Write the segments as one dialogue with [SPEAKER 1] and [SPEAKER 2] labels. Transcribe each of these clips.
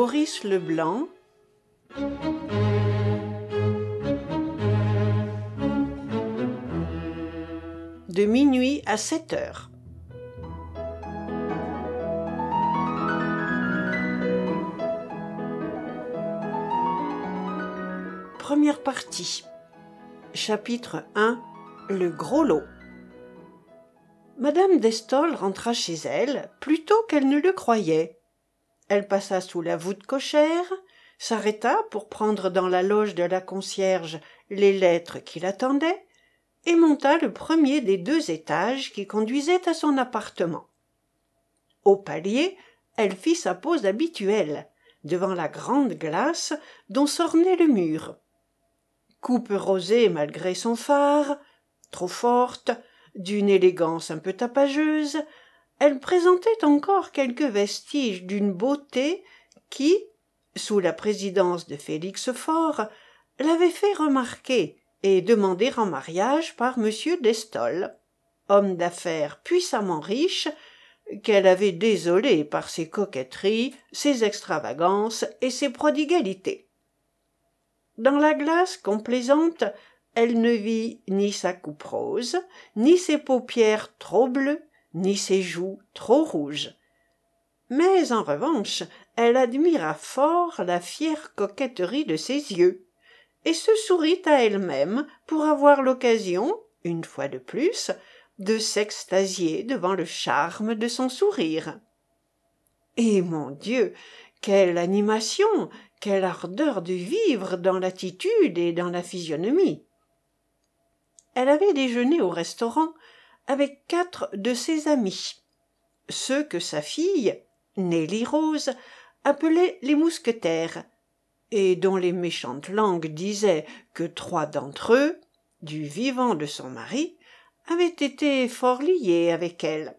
[SPEAKER 1] Maurice Leblanc De minuit à sept heures. Première partie. Chapitre 1 Le gros lot. Madame d'Estolles rentra chez elle plus tôt qu'elle ne le croyait. Elle passa sous la voûte cochère, s'arrêta pour prendre dans la loge de la concierge les lettres qui l'attendaient, et monta le premier des deux étages qui conduisaient à son appartement. Au palier, elle fit sa pose habituelle, devant la grande glace dont s'ornait le mur. Coupe rosée malgré son fard, trop forte, d'une élégance un peu tapageuse, elle présentait encore quelques vestiges d'une beauté qui, sous la présidence de Félix Faure, l'avait fait remarquer et demander en mariage par M. d'Estolles, homme d'affaires puissamment riche, qu'elle avait désolé par ses coquetteries, ses extravagances et ses prodigalités. Dans la glace complaisante, elle ne vit ni sa coupe rose, ni ses paupières trop bleues, ni ses joues trop rouges. Mais en revanche, elle admira fort la fière coquetterie de ses yeux, et se sourit à elle-même pour avoir l'occasion, une fois de plus, de s'extasier devant le charme de son sourire. Et mon Dieu, quelle animation, quelle ardeur de vivre dans l'attitude et dans la physionomie. Elle avait déjeuné au restaurant avec quatre de ses amis, ceux que sa fille, Nelly Rose, appelait les mousquetaires, et dont les méchantes langues disaient que trois d'entre eux, du vivant de son mari, avaient été fort liés avec elle.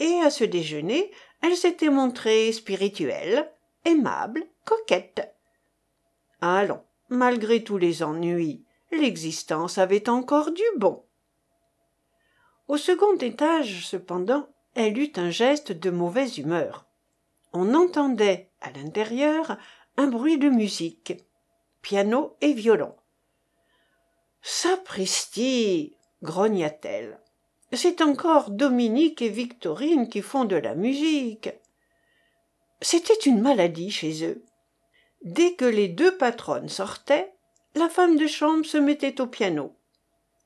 [SPEAKER 1] Et à ce déjeuner, elle s'était montrée spirituelle, aimable, coquette. Allons, malgré tous les ennuis, l'existence avait encore du bon. Au second étage, cependant, elle eut un geste de mauvaise humeur. On entendait, à l'intérieur, un bruit de musique, piano et violon. Sapristi grogna-t-elle. C'est encore Dominique et Victorine qui font de la musique. C'était une maladie chez eux. Dès que les deux patronnes sortaient, la femme de chambre se mettait au piano.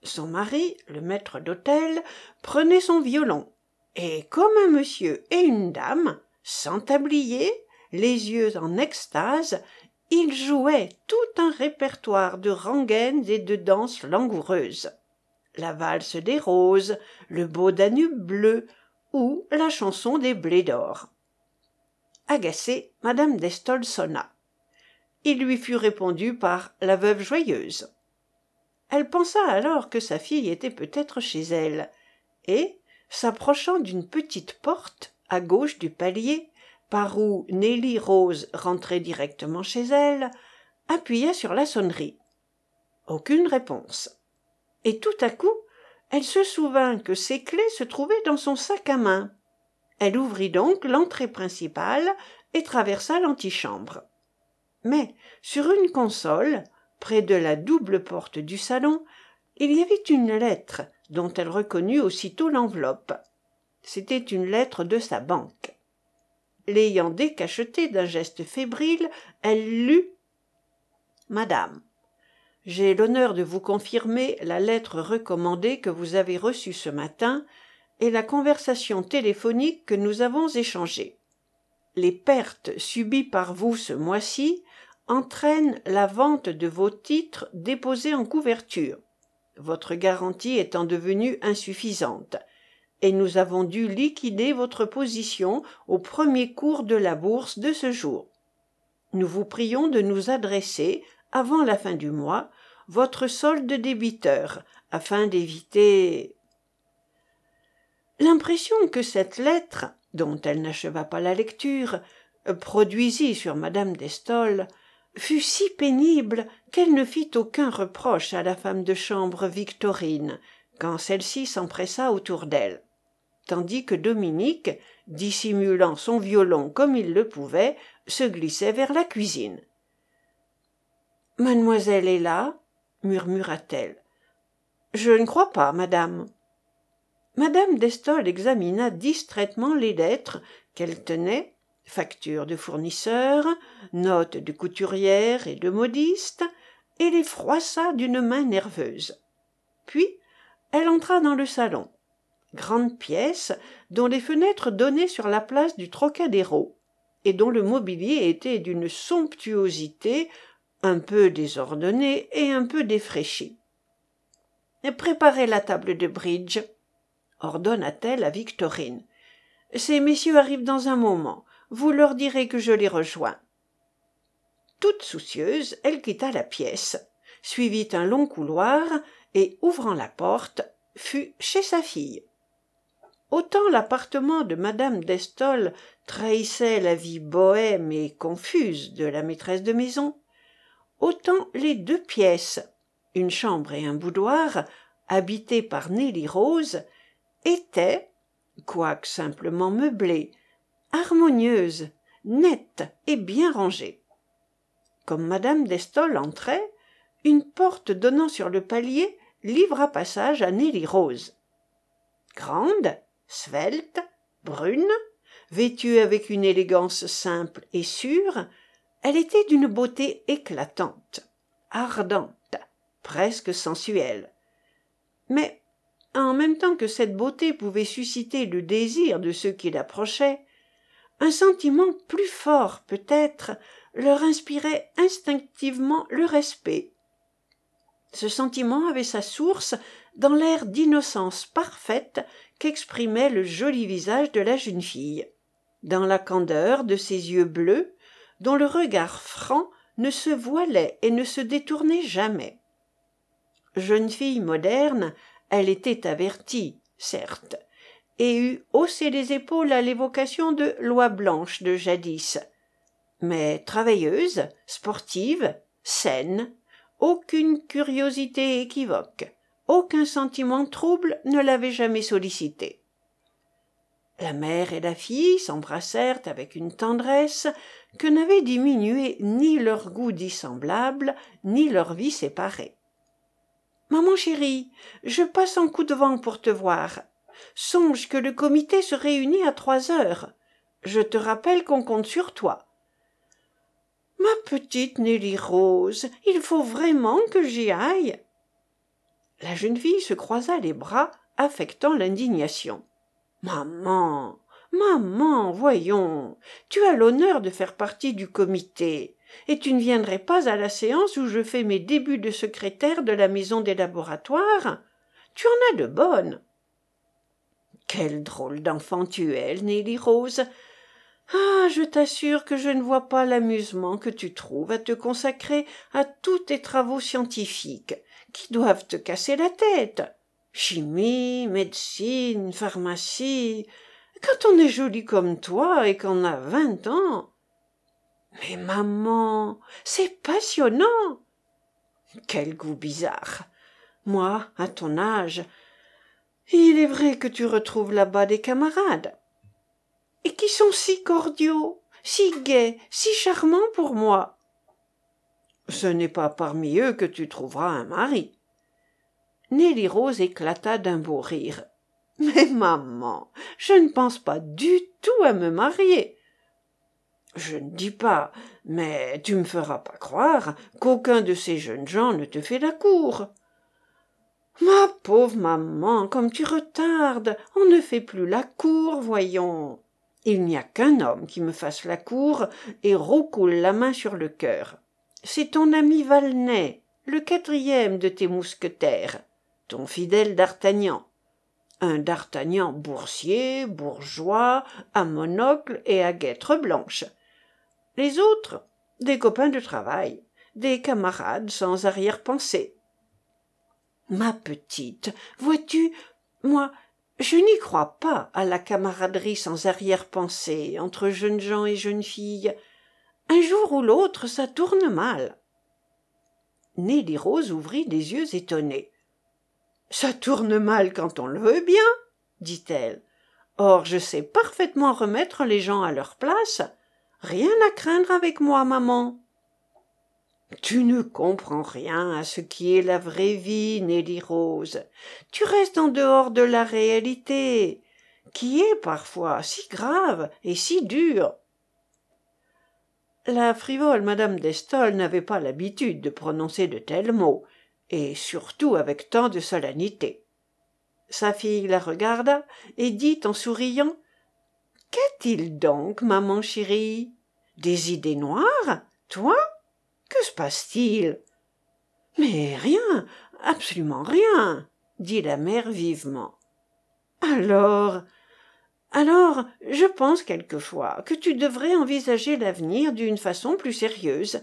[SPEAKER 1] Son mari, le maître d'hôtel, prenait son violon, et comme un monsieur et une dame, sans tablier, les yeux en extase, ils jouaient tout un répertoire de rengaines et de danses langoureuses. La valse des roses, le beau Danube bleu, ou la chanson des blés d'or. Agacée, madame d'Estolles sonna. Il lui fut répondu par la veuve joyeuse. Elle pensa alors que sa fille était peut-être chez elle, et, s'approchant d'une petite porte, à gauche du palier, par où Nelly Rose rentrait directement chez elle, appuya sur la sonnerie. Aucune réponse. Et tout à coup, elle se souvint que ses clés se trouvaient dans son sac à main. Elle ouvrit donc l'entrée principale et traversa l'antichambre. Mais sur une console, près de la double porte du salon, il y avait une lettre dont elle reconnut aussitôt l'enveloppe. C'était une lettre de sa banque. L'ayant décachetée d'un geste fébrile, elle lut Madame, j'ai l'honneur de vous confirmer la lettre recommandée que vous avez reçue ce matin et la conversation téléphonique que nous avons échangée. Les pertes subies par vous ce mois-ci entraînent la vente de vos titres déposés en couverture, votre garantie étant devenue insuffisante, et nous avons dû liquider votre position au premier cours de la bourse de ce jour. Nous vous prions de nous adresser, avant la fin du mois, votre solde débiteur, afin d'éviter. L'impression que cette lettre, dont elle n'acheva pas la lecture, produisit sur madame d'Estolles fut si pénible qu'elle ne fit aucun reproche à la femme de chambre Victorine quand celle-ci s'empressa autour d'elle. tandis que dominique dissimulant son violon comme il le pouvait se glissait vers la cuisine mademoiselle est là? murmura-t-elle je ne crois pas madame Madame d'Estolles examina distraitement les lettres qu'elle tenait factures de fournisseurs notes de couturière et de modiste et les froissa d'une main nerveuse. Puis elle entra dans le salon. Grande pièce dont les fenêtres donnaient sur la place du trocadéro et dont le mobilier était d'une somptuosité un peu désordonnée et un peu défraîchie. Préparez la table de bridge ordonna-t-elle à victorine. Ces messieurs arrivent dans un moment vous leur direz que je les rejoins toute soucieuse elle quitta la pièce suivit un long couloir et ouvrant la porte fut chez sa fille. Autant l'appartement de madame d'estolles trahissait la vie bohème et confuse de la maîtresse de maison autant les deux pièces une chambre et un boudoir habitées par nelly rose étaient quoique simplement meublées harmonieuses nettes et bien rangées comme madame d'estolles entrait une porte donnant sur le palier livra passage à nelly rose. Grande svelte brune vêtue avec une élégance simple et sûre elle était d'une beauté éclatante ardente presque sensuelle. Mais en même temps que cette beauté pouvait susciter le désir de ceux qui l'approchaient un sentiment plus fort peut-être leur inspirait instinctivement le respect. Ce sentiment avait sa source dans l'air d'innocence parfaite qu'exprimait le joli visage de la jeune fille. Dans la candeur de ses yeux bleus dont le regard franc ne se voilait et ne se détournait jamais. Jeune fille moderne elle était avertie certes et eût haussé les épaules à l'évocation de loi blanche de jadis. Mais travailleuse sportive saine aucune curiosité équivoque aucun sentiment trouble ne l'avait jamais sollicitée la mère et la fille s'embrassèrent avec une tendresse que n'avaient diminué ni leur goût dissemblable ni leur vie séparée maman chérie je passe en coup de vent pour te voir songe que le comité se réunit à trois heures. Je te rappelle qu'on compte sur toi. Ma petite nelly rose il faut vraiment que j'y aille. La jeune fille se croisa les bras affectant l'indignation. Maman maman voyons tu as l'honneur de faire partie du comité et tu ne viendrais pas à la séance où je fais mes débuts de secrétaire de la maison des laboratoires? Tu en as de bonnes quelle drôle d'enfant tu es nelly rose. Ah je t'assure que je ne vois pas l'amusement que tu trouves à te consacrer à tous tes travaux scientifiques qui doivent te casser la tête. Chimie médecine pharmacie. Quand on est jolie comme toi et qu'on a vingt ans. Mais maman c'est passionnant. Quel goût bizarre. Moi à ton âge il est vrai que tu retrouves là-bas des camarades. Et qui sont si cordiaux si gais si charmants pour moi. Ce n'est pas parmi eux que tu trouveras un mari. Nelly rose éclata d'un beau rire. Mais maman je ne pense pas du tout à me marier. Je ne dis pas mais tu me feras pas croire qu'aucun de ces jeunes gens ne te fait la cour ma pauvre maman comme tu retardes. On ne fait plus la cour voyons. Il n'y a qu'un homme qui me fasse la cour et roucoule la main sur le cœur. C'est ton ami Valnet, le quatrième de tes mousquetaires ton fidèle d'artagnan. Un d'artagnan boursier bourgeois à monocle et à guêtres blanches les autres des copains de travail des camarades sans arrière-pensée ma petite vois-tu moi je n'y crois pas à la camaraderie sans arrière-pensée entre jeunes gens et jeunes filles un jour ou l'autre ça tourne mal nelly rose ouvrit des yeux étonnés ça tourne mal quand on le veut bien dit-elle Or je sais parfaitement remettre les gens à leur place. Rien à craindre avec moi, maman. Tu ne comprends rien à ce qui est la vraie vie, Nelly Rose. Tu restes en dehors de la réalité, qui est parfois si grave et si dure. La frivole madame d'Estol n'avait pas l'habitude de prononcer de tels mots, et surtout avec tant de solennité. Sa fille la regarda et dit en souriant Qu'a-t-il donc, maman chérie? Des idées noires? Toi? Que se passe-t-il? Mais rien absolument rien dit la mère vivement. Alors alors je pense quelquefois que tu devrais envisager l'avenir d'une façon plus sérieuse.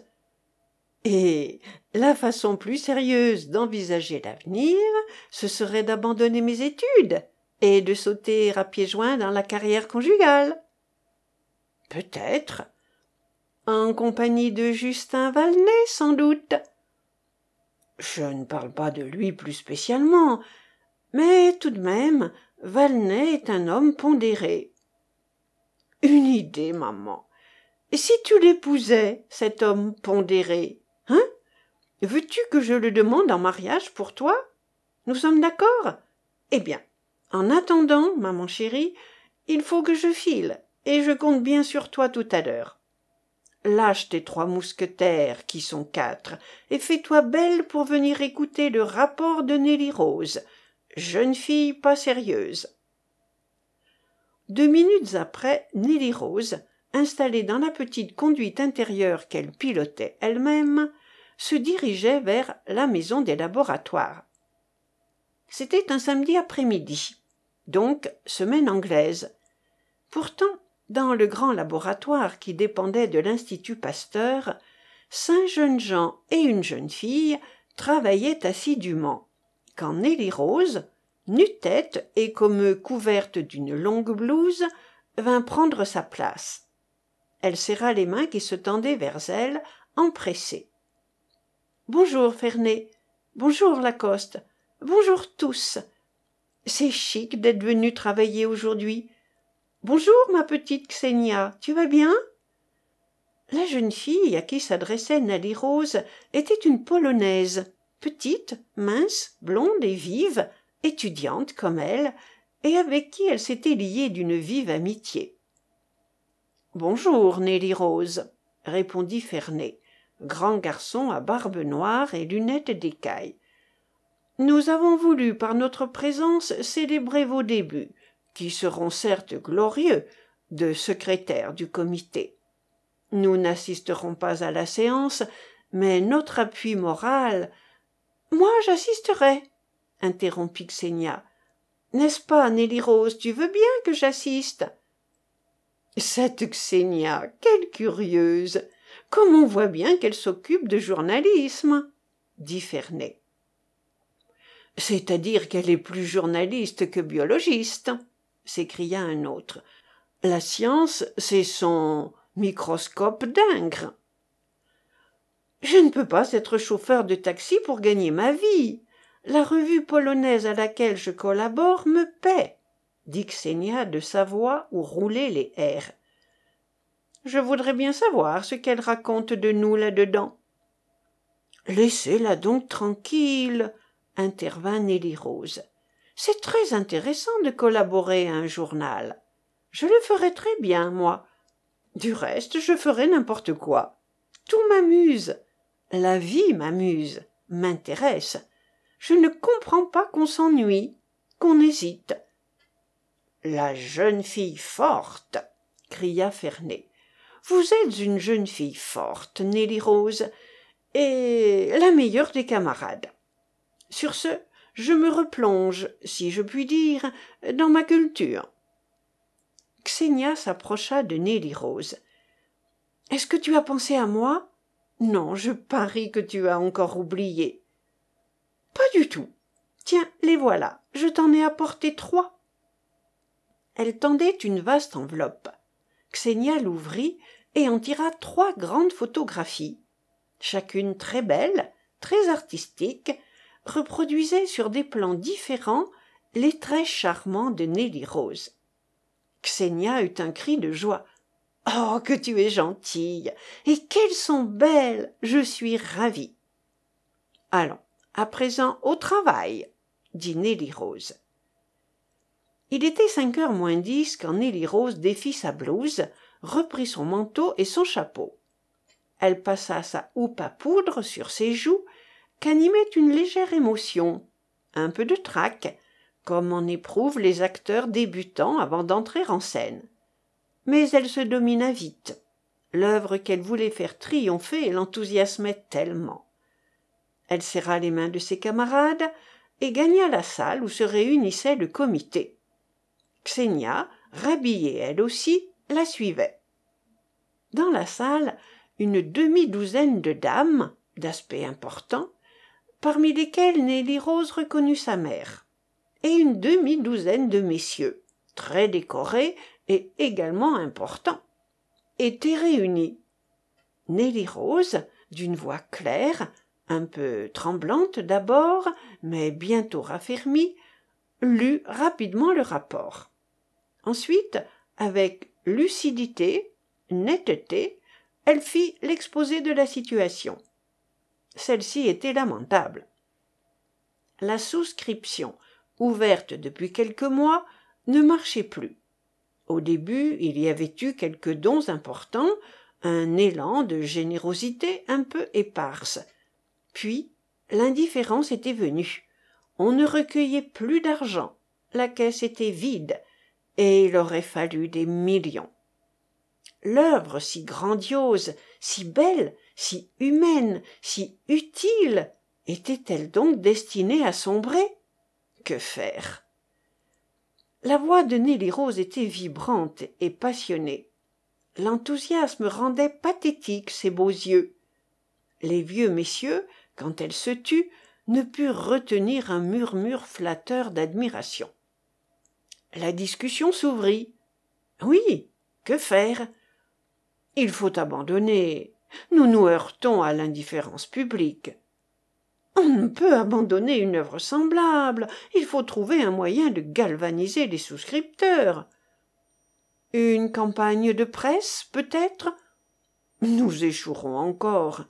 [SPEAKER 1] Et la façon plus sérieuse d'envisager l'avenir ce serait d'abandonner mes études et de sauter à pieds joints dans la carrière conjugale. Peut-être en compagnie de Justin Valnet, sans doute. Je ne parle pas de lui plus spécialement, mais tout de même, Valnet est un homme pondéré. Une idée, maman. Et si tu l'épousais, cet homme pondéré, hein? Veux-tu que je le demande en mariage pour toi? Nous sommes d'accord? Eh bien, en attendant, maman chérie, il faut que je file, et je compte bien sur toi tout à l'heure lâche tes trois mousquetaires qui sont quatre et fais-toi belle pour venir écouter le rapport de Nelly Rose. Jeune fille pas sérieuse. Deux minutes après Nelly Rose installée dans la petite conduite intérieure qu'elle pilotait elle-même se dirigeait vers la maison des laboratoires. C'était un samedi après-midi donc semaine anglaise. Pourtant dans le grand laboratoire qui dépendait de l'institut pasteur cinq jeunes gens et une jeune fille travaillaient assidûment. Quand nelly rose nu-tête et comme couverte d'une longue blouse vint prendre sa place. Elle serra les mains qui se tendaient vers elle empressée bonjour Ferney. Bonjour lacoste. Bonjour tous. C'est chic d'être venu travailler aujourd'hui bonjour ma petite Xenia, tu vas bien? La jeune fille à qui s'adressait Nelly Rose était une polonaise petite mince blonde et vive étudiante comme elle et avec qui elle s'était liée d'une vive amitié. Bonjour Nelly Rose répondit Ferney grand garçon à barbe noire et lunettes d'écaille nous avons voulu par notre présence célébrer vos débuts qui seront certes glorieux, de secrétaire du comité. Nous n'assisterons pas à la séance, mais notre appui moral. Moi, j'assisterai, interrompit Xenia. N'est-ce pas, Nelly Rose, tu veux bien que j'assiste? Cette Xenia, quelle curieuse Comme on voit bien qu'elle s'occupe de journalisme, dit Ferney. C'est-à-dire qu'elle est plus journaliste que biologiste s'écria un autre. La science, c'est son microscope d'ingres. Je ne peux pas être chauffeur de taxi pour gagner ma vie. La revue polonaise à laquelle je collabore me paie, dit Xenia de sa voix où roulaient les airs. Je voudrais bien savoir ce qu'elle raconte de nous là-dedans. Laissez-la donc tranquille, intervint Nelly Rose c'est très intéressant de collaborer à un journal. Je le ferai très bien moi. Du reste je ferai n'importe quoi. Tout m'amuse. La vie m'amuse m'intéresse. Je ne comprends pas qu'on s'ennuie qu'on hésite. La jeune fille forte cria Ferney. vous êtes une jeune fille forte Nelly Rose et la meilleure des camarades. Sur ce je me replonge si je puis dire dans ma culture. Xenia s'approcha de nelly rose est-ce que tu as pensé à moi? Non je parie que tu as encore oublié pas du tout. Tiens les voilà. Je t'en ai apporté trois elle tendait une vaste enveloppe. Xenia l'ouvrit et en tira trois grandes photographies. Chacune très belle très artistique reproduisait sur des plans différents les traits charmants de Nelly Rose. Xenia eut un cri de joie. Oh, que tu es gentille. Et qu'elles sont belles. Je suis ravie. Allons, à présent au travail, dit Nelly Rose. Il était cinq heures moins dix quand Nelly Rose défit sa blouse, reprit son manteau et son chapeau. Elle passa sa houppe à poudre sur ses joues, qu'animait une légère émotion, un peu de trac, comme en éprouvent les acteurs débutants avant d'entrer en scène. Mais elle se domina vite. L'œuvre qu'elle voulait faire triompher l'enthousiasmait tellement. Elle serra les mains de ses camarades et gagna la salle où se réunissait le comité. Xenia, rhabillée elle aussi, la suivait. Dans la salle, une demi-douzaine de dames, d'aspect important, parmi lesquelles Nelly Rose reconnut sa mère, et une demi-douzaine de messieurs, très décorés et également importants, étaient réunis. Nelly Rose, d'une voix claire, un peu tremblante d'abord, mais bientôt raffermie, lut rapidement le rapport. Ensuite, avec lucidité, netteté, elle fit l'exposé de la situation. Celle-ci était lamentable. La souscription, ouverte depuis quelques mois, ne marchait plus. Au début, il y avait eu quelques dons importants, un élan de générosité un peu éparse. Puis, l'indifférence était venue. On ne recueillait plus d'argent. La caisse était vide, et il aurait fallu des millions l'œuvre si grandiose si belle si humaine si utile était-elle donc destinée à sombrer? Que faire? La voix de nelly rose était vibrante et passionnée. L'enthousiasme rendait pathétiques ses beaux yeux. Les vieux messieurs quand elle se tut ne purent retenir un murmure flatteur d'admiration. La discussion s'ouvrit oui que faire? Il faut abandonner nous nous heurtons à l'indifférence publique. On ne peut abandonner une œuvre semblable. Il faut trouver un moyen de galvaniser les souscripteurs. Une campagne de presse peut-être? Nous échouerons encore.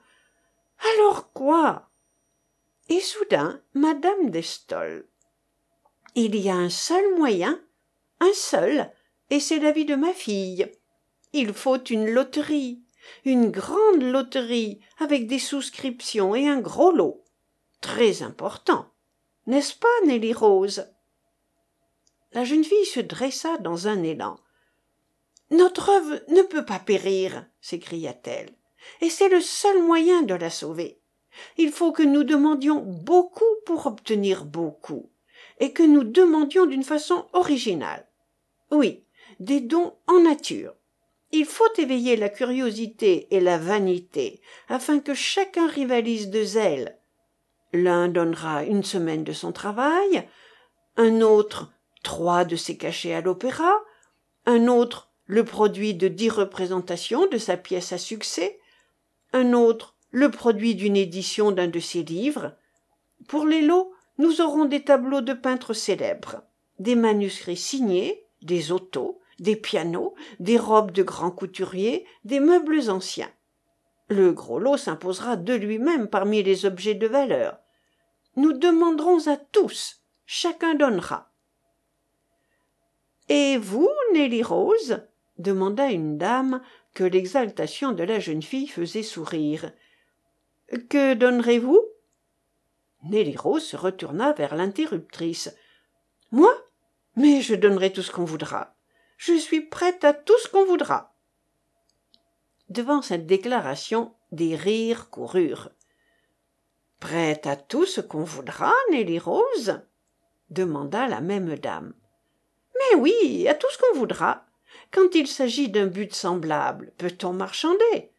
[SPEAKER 1] Alors quoi? Et soudain madame d'estolles il y a un seul moyen un seul et c'est l'avis de ma fille. Il faut une loterie une grande loterie avec des souscriptions et un gros lot. Très important. N'est-ce pas nelly rose? La jeune fille se dressa dans un élan notre œuvre ne peut pas périr s'écria-t-elle et c'est le seul moyen de la sauver. Il faut que nous demandions beaucoup pour obtenir beaucoup et que nous demandions d'une façon originale. Oui des dons en nature il faut éveiller la curiosité et la vanité afin que chacun rivalise de zèle l'un donnera une semaine de son travail un autre trois de ses cachets à l'opéra un autre le produit de dix représentations de sa pièce à succès un autre le produit d'une édition d'un de ses livres. Pour les lots nous aurons des tableaux de peintres célèbres des manuscrits signés des autos des pianos des robes de grands couturiers des meubles anciens. Le gros lot s'imposera de lui-même parmi les objets de valeur. Nous demanderons à tous chacun donnera et vous nelly rose? demanda une dame que l'exaltation de la jeune fille faisait sourire que donnerez-vous? Nelly rose se retourna vers l'interruptrice moi? Mais je donnerai tout ce qu'on voudra je suis prête à tout ce qu'on voudra. Devant cette déclaration des rires coururent. Prête à tout ce qu'on voudra nelly rose? demanda la même dame. Mais oui à tout ce qu'on voudra. Quand il s'agit d'un but semblable peut-on marchander?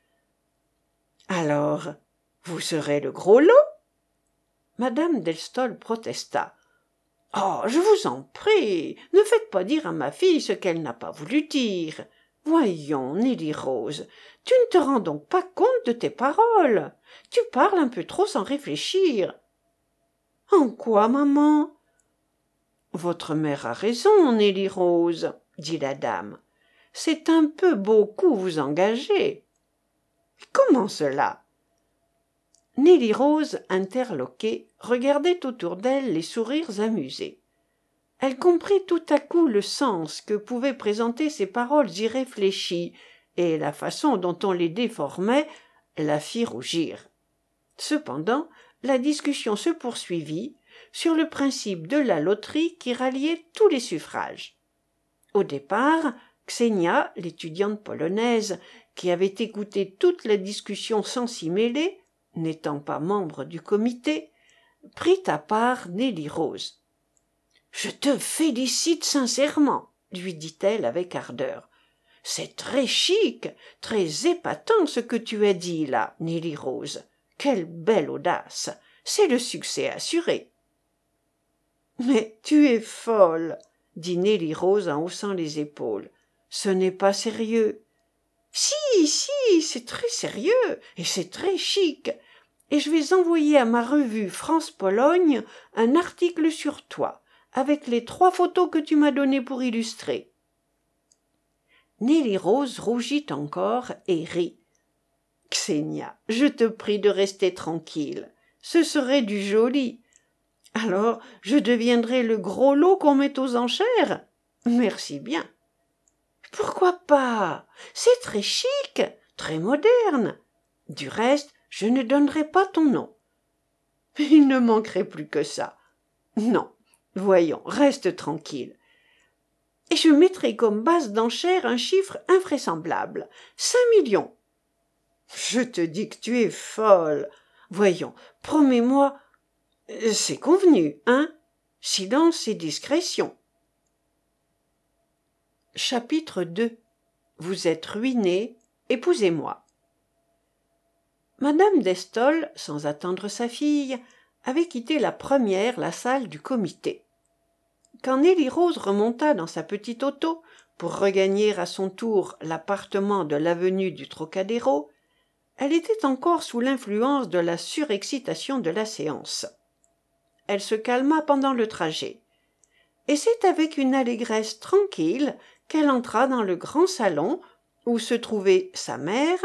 [SPEAKER 1] Alors vous serez le gros lot? Madame delstol protesta oh je vous en prie ne faites pas dire à ma fille ce qu'elle n'a pas voulu dire. Voyons nelly rose tu ne te rends donc pas compte de tes paroles. Tu parles un peu trop sans réfléchir. En quoi maman? Votre mère a raison nelly rose dit la dame. C'est un peu beaucoup vous engager. Comment cela? Nelly Rose, interloquée, regardait autour d'elle les sourires amusés. Elle comprit tout à coup le sens que pouvaient présenter ces paroles irréfléchies, et la façon dont on les déformait la fit rougir. Cependant, la discussion se poursuivit sur le principe de la loterie qui ralliait tous les suffrages. Au départ, Xenia, l'étudiante polonaise, qui avait écouté toute la discussion sans s'y mêler, n'étant pas membre du comité, prit à part Nelly Rose. Je te félicite sincèrement, lui dit-elle avec ardeur. C'est très chic, très épatant ce que tu as dit là, Nelly Rose. Quelle belle audace. C'est le succès assuré. Mais tu es folle, dit Nelly Rose en haussant les épaules. Ce n'est pas sérieux. Si, si, c'est très sérieux et c'est très chic. Et je vais envoyer à ma revue France-Pologne un article sur toi, avec les trois photos que tu m'as données pour illustrer. Nelly Rose rougit encore et rit. Xenia, je te prie de rester tranquille. Ce serait du joli. Alors, je deviendrai le gros lot qu'on met aux enchères Merci bien. Pourquoi pas? C'est très chic, très moderne. Du reste, je ne donnerai pas ton nom. Il ne manquerait plus que ça. Non, voyons, reste tranquille. Et je mettrai comme base d'enchère un chiffre invraisemblable. Cinq millions. Je te dis que tu es folle. Voyons, promets-moi c'est convenu, hein? Silence et discrétion. Chapitre 2 Vous êtes ruiné, épousez-moi. Madame d'Estol, sans attendre sa fille, avait quitté la première la salle du comité. Quand Nelly Rose remonta dans sa petite auto pour regagner à son tour l'appartement de l'avenue du Trocadéro, elle était encore sous l'influence de la surexcitation de la séance elle se calma pendant le trajet et c'est avec une allégresse tranquille qu'elle entra dans le grand salon où se trouvaient sa mère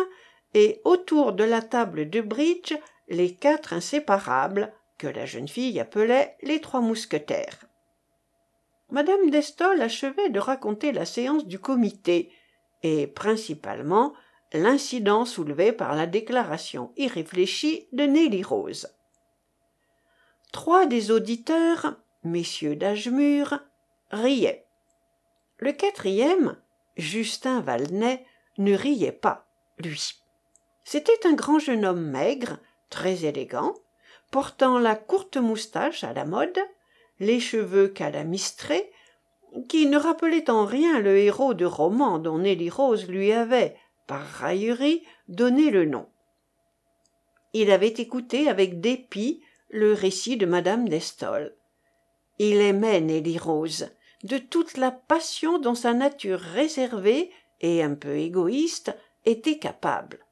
[SPEAKER 1] et autour de la table de bridge les quatre inséparables que la jeune fille appelait les trois mousquetaires. Madame d'estol achevait de raconter la séance du comité et principalement l'incident soulevé par la déclaration irréfléchie de nelly rose. Trois des auditeurs messieurs d'âge mûr riaient. Le quatrième justin valnet ne riait pas lui c'était un grand jeune homme maigre très élégant portant la courte moustache à la mode les cheveux calamistrés qui ne rappelait en rien le héros de roman dont Nelly Rose lui avait, par raillerie, donné le nom. Il avait écouté avec dépit le récit de madame d'Estol. Il aimait Nelly Rose de toute la passion dont sa nature réservée et un peu égoïste était capable.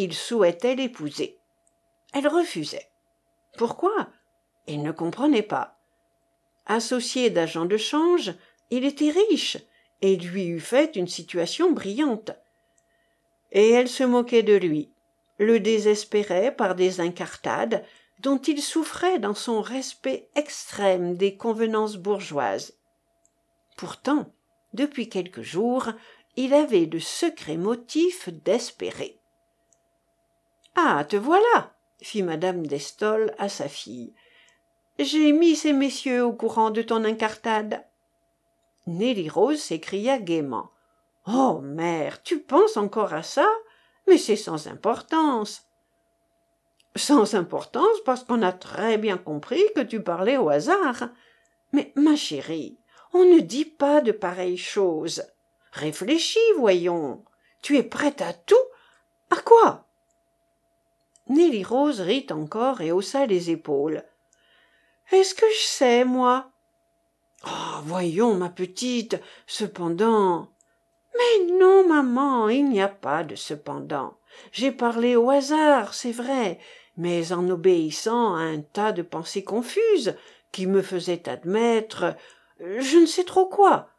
[SPEAKER 1] Il souhaitait l'épouser. Elle refusait. Pourquoi? Il ne comprenait pas. Associé d'agent de change, il était riche et lui eût fait une situation brillante. Et elle se moquait de lui, le désespérait par des incartades dont il souffrait dans son respect extrême des convenances bourgeoises. Pourtant, depuis quelques jours, il avait de secrets motifs d'espérer. Ah, te voilà fit madame d'Estol à sa fille. J'ai mis ces messieurs au courant de ton incartade. Nelly Rose s'écria gaiement. Oh, mère, tu penses encore à ça? Mais c'est sans importance sans importance parce qu'on a très bien compris que tu parlais au hasard. Mais, ma chérie, on ne dit pas de pareilles choses. Réfléchis, voyons. Tu es prête à tout? À quoi? Nelly Rose rit encore et haussa les épaules. Est-ce que je sais, moi Oh, voyons, ma petite, cependant. Mais non, maman, il n'y a pas de cependant. J'ai parlé au hasard, c'est vrai, mais en obéissant à un tas de pensées confuses qui me faisaient admettre je ne sais trop quoi.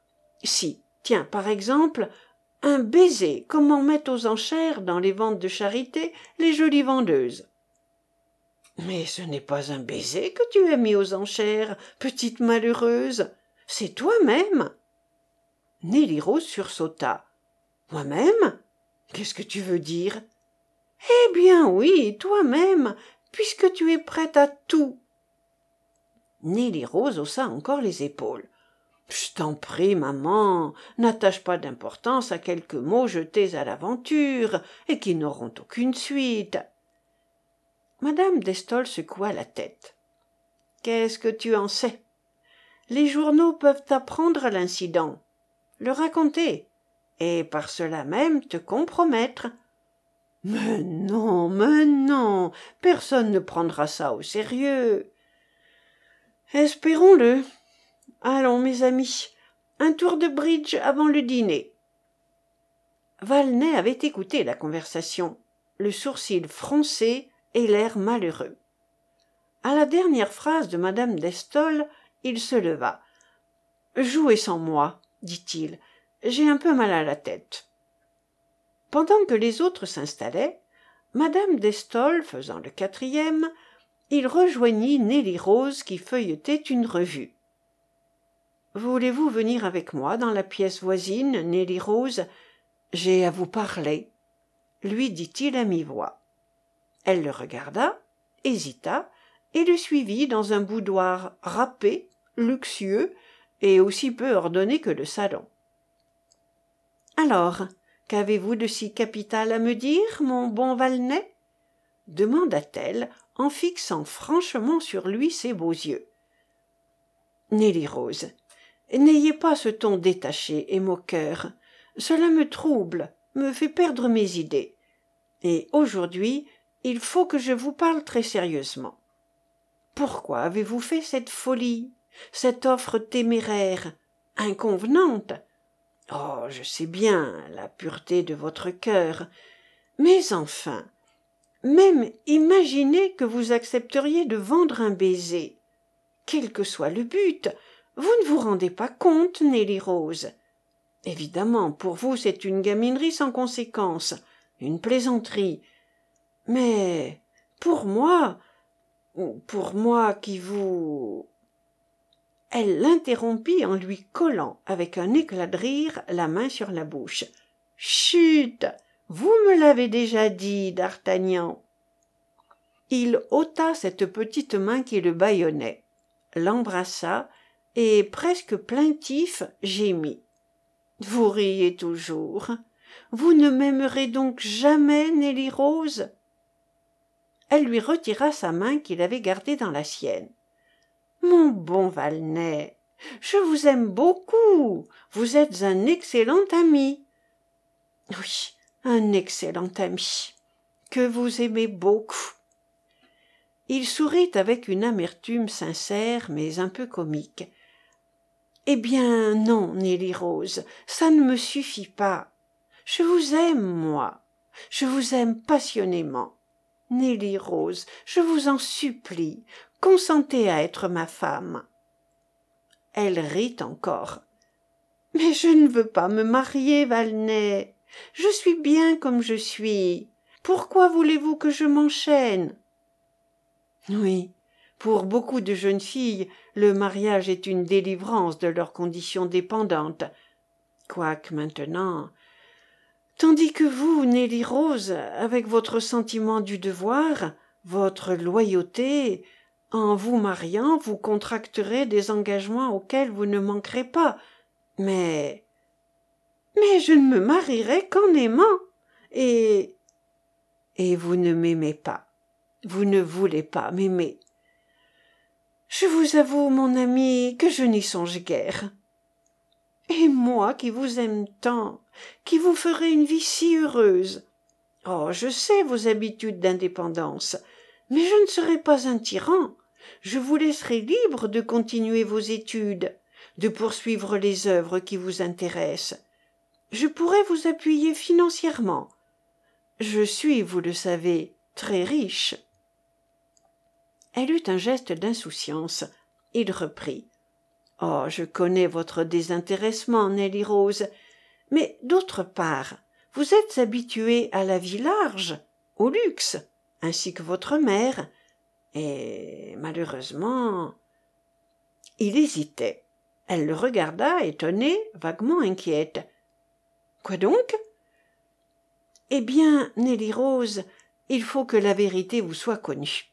[SPEAKER 1] Si, Tiens, par exemple, un baiser, comme on met aux enchères dans les ventes de charité les jolies vendeuses. Mais ce n'est pas un baiser que tu as mis aux enchères, petite malheureuse. C'est toi-même. Nelly Rose sursauta. Moi-même? Qu'est-ce que tu veux dire? Eh bien oui, toi-même, puisque tu es prête à tout. Nelly Rose haussa encore les épaules. Je t'en prie, maman, n'attache pas d'importance à quelques mots jetés à l'aventure et qui n'auront aucune suite. Madame d'Estol secoua la tête. Qu'est-ce que tu en sais? Les journaux peuvent apprendre l'incident, le raconter, et par cela même te compromettre. Mais non, mais non, personne ne prendra ça au sérieux. Espérons-le. Allons, mes amis, un tour de bridge avant le dîner. Valnet avait écouté la conversation, le sourcil froncé et l'air malheureux. À la dernière phrase de madame d'Estol, il se leva. Jouez sans moi, dit-il. J'ai un peu mal à la tête. Pendant que les autres s'installaient, madame d'Estol faisant le quatrième, il rejoignit Nelly Rose qui feuilletait une revue. Voulez-vous venir avec moi dans la pièce voisine, Nelly Rose? J'ai à vous parler, lui dit-il à mi-voix. Elle le regarda, hésita, et le suivit dans un boudoir râpé, luxueux, et aussi peu ordonné que le salon. Alors, qu'avez-vous de si capital à me dire, mon bon Valnet demanda-t-elle en fixant franchement sur lui ses beaux yeux. Nelly Rose, N'ayez pas ce ton détaché et moqueur. Cela me trouble, me fait perdre mes idées. Et aujourd'hui, il faut que je vous parle très sérieusement. Pourquoi avez-vous fait cette folie, cette offre téméraire, inconvenante? Oh, je sais bien la pureté de votre cœur, mais enfin, même imaginez que vous accepteriez de vendre un baiser. Quel que soit le but, vous ne vous rendez pas compte, Nelly Rose. Évidemment, pour vous, c'est une gaminerie sans conséquence, une plaisanterie. Mais pour moi, pour moi qui vous. Elle l'interrompit en lui collant avec un éclat de rire la main sur la bouche. Chut. Vous me l'avez déjà dit, d'Artagnan. Il ôta cette petite main qui le bâillonnait, l'embrassa et presque plaintif gémit vous riez toujours. Vous ne m'aimerez donc jamais nelly rose. Elle lui retira sa main qu'il avait gardée dans la sienne. Mon bon valnet je vous aime beaucoup. Vous êtes un excellent ami. Oui un excellent ami que vous aimez beaucoup. Il sourit avec une amertume sincère mais un peu comique eh bien non nelly rose ça ne me suffit pas. Je vous aime moi. Je vous aime passionnément. Nelly rose je vous en supplie consentez à être ma femme. Elle rit encore. Mais je ne veux pas me marier valnet je suis bien comme je suis. Pourquoi voulez-vous que je m'enchaîne? Oui pour beaucoup de jeunes filles le mariage est une délivrance de leur condition dépendante quoique maintenant. Tandis que vous nelly rose avec votre sentiment du devoir votre loyauté en vous mariant vous contracterez des engagements auxquels vous ne manquerez pas. Mais mais je ne me marierai qu'en aimant. Et et vous ne m'aimez pas. Vous ne voulez pas m'aimer je vous avoue mon ami que je n'y songe guère. Et moi qui vous aime tant qui vous ferai une vie si heureuse. Oh je sais vos habitudes d'indépendance mais je ne serai pas un tyran. Je vous laisserai libre de continuer vos études de poursuivre les œuvres qui vous intéressent. Je pourrai vous appuyer financièrement. Je suis vous le savez très riche elle eut un geste d'insouciance. Il reprit oh je connais votre désintéressement nelly rose. Mais d'autre part vous êtes habituée à la vie large au luxe ainsi que votre mère. Et malheureusement il hésitait. Elle le regarda étonnée vaguement inquiète quoi donc eh bien nelly rose il faut que la vérité vous soit connue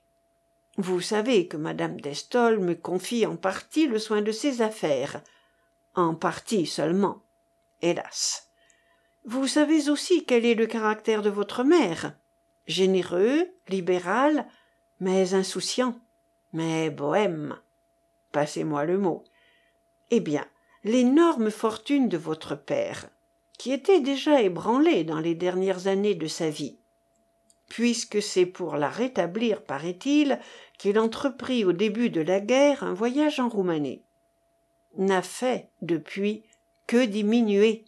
[SPEAKER 1] vous savez que mme d'estolles me confie en partie le soin de ses affaires. En partie seulement hélas. Vous savez aussi quel est le caractère de votre mère. Généreux libéral mais insouciant mais bohème. Passez-moi le mot. Eh bien l'énorme fortune de votre père qui était déjà ébranlée dans les dernières années de sa vie puisque c'est pour la rétablir paraît-il qu'il entreprit au début de la guerre un voyage en roumanie. N'a fait depuis que diminuer.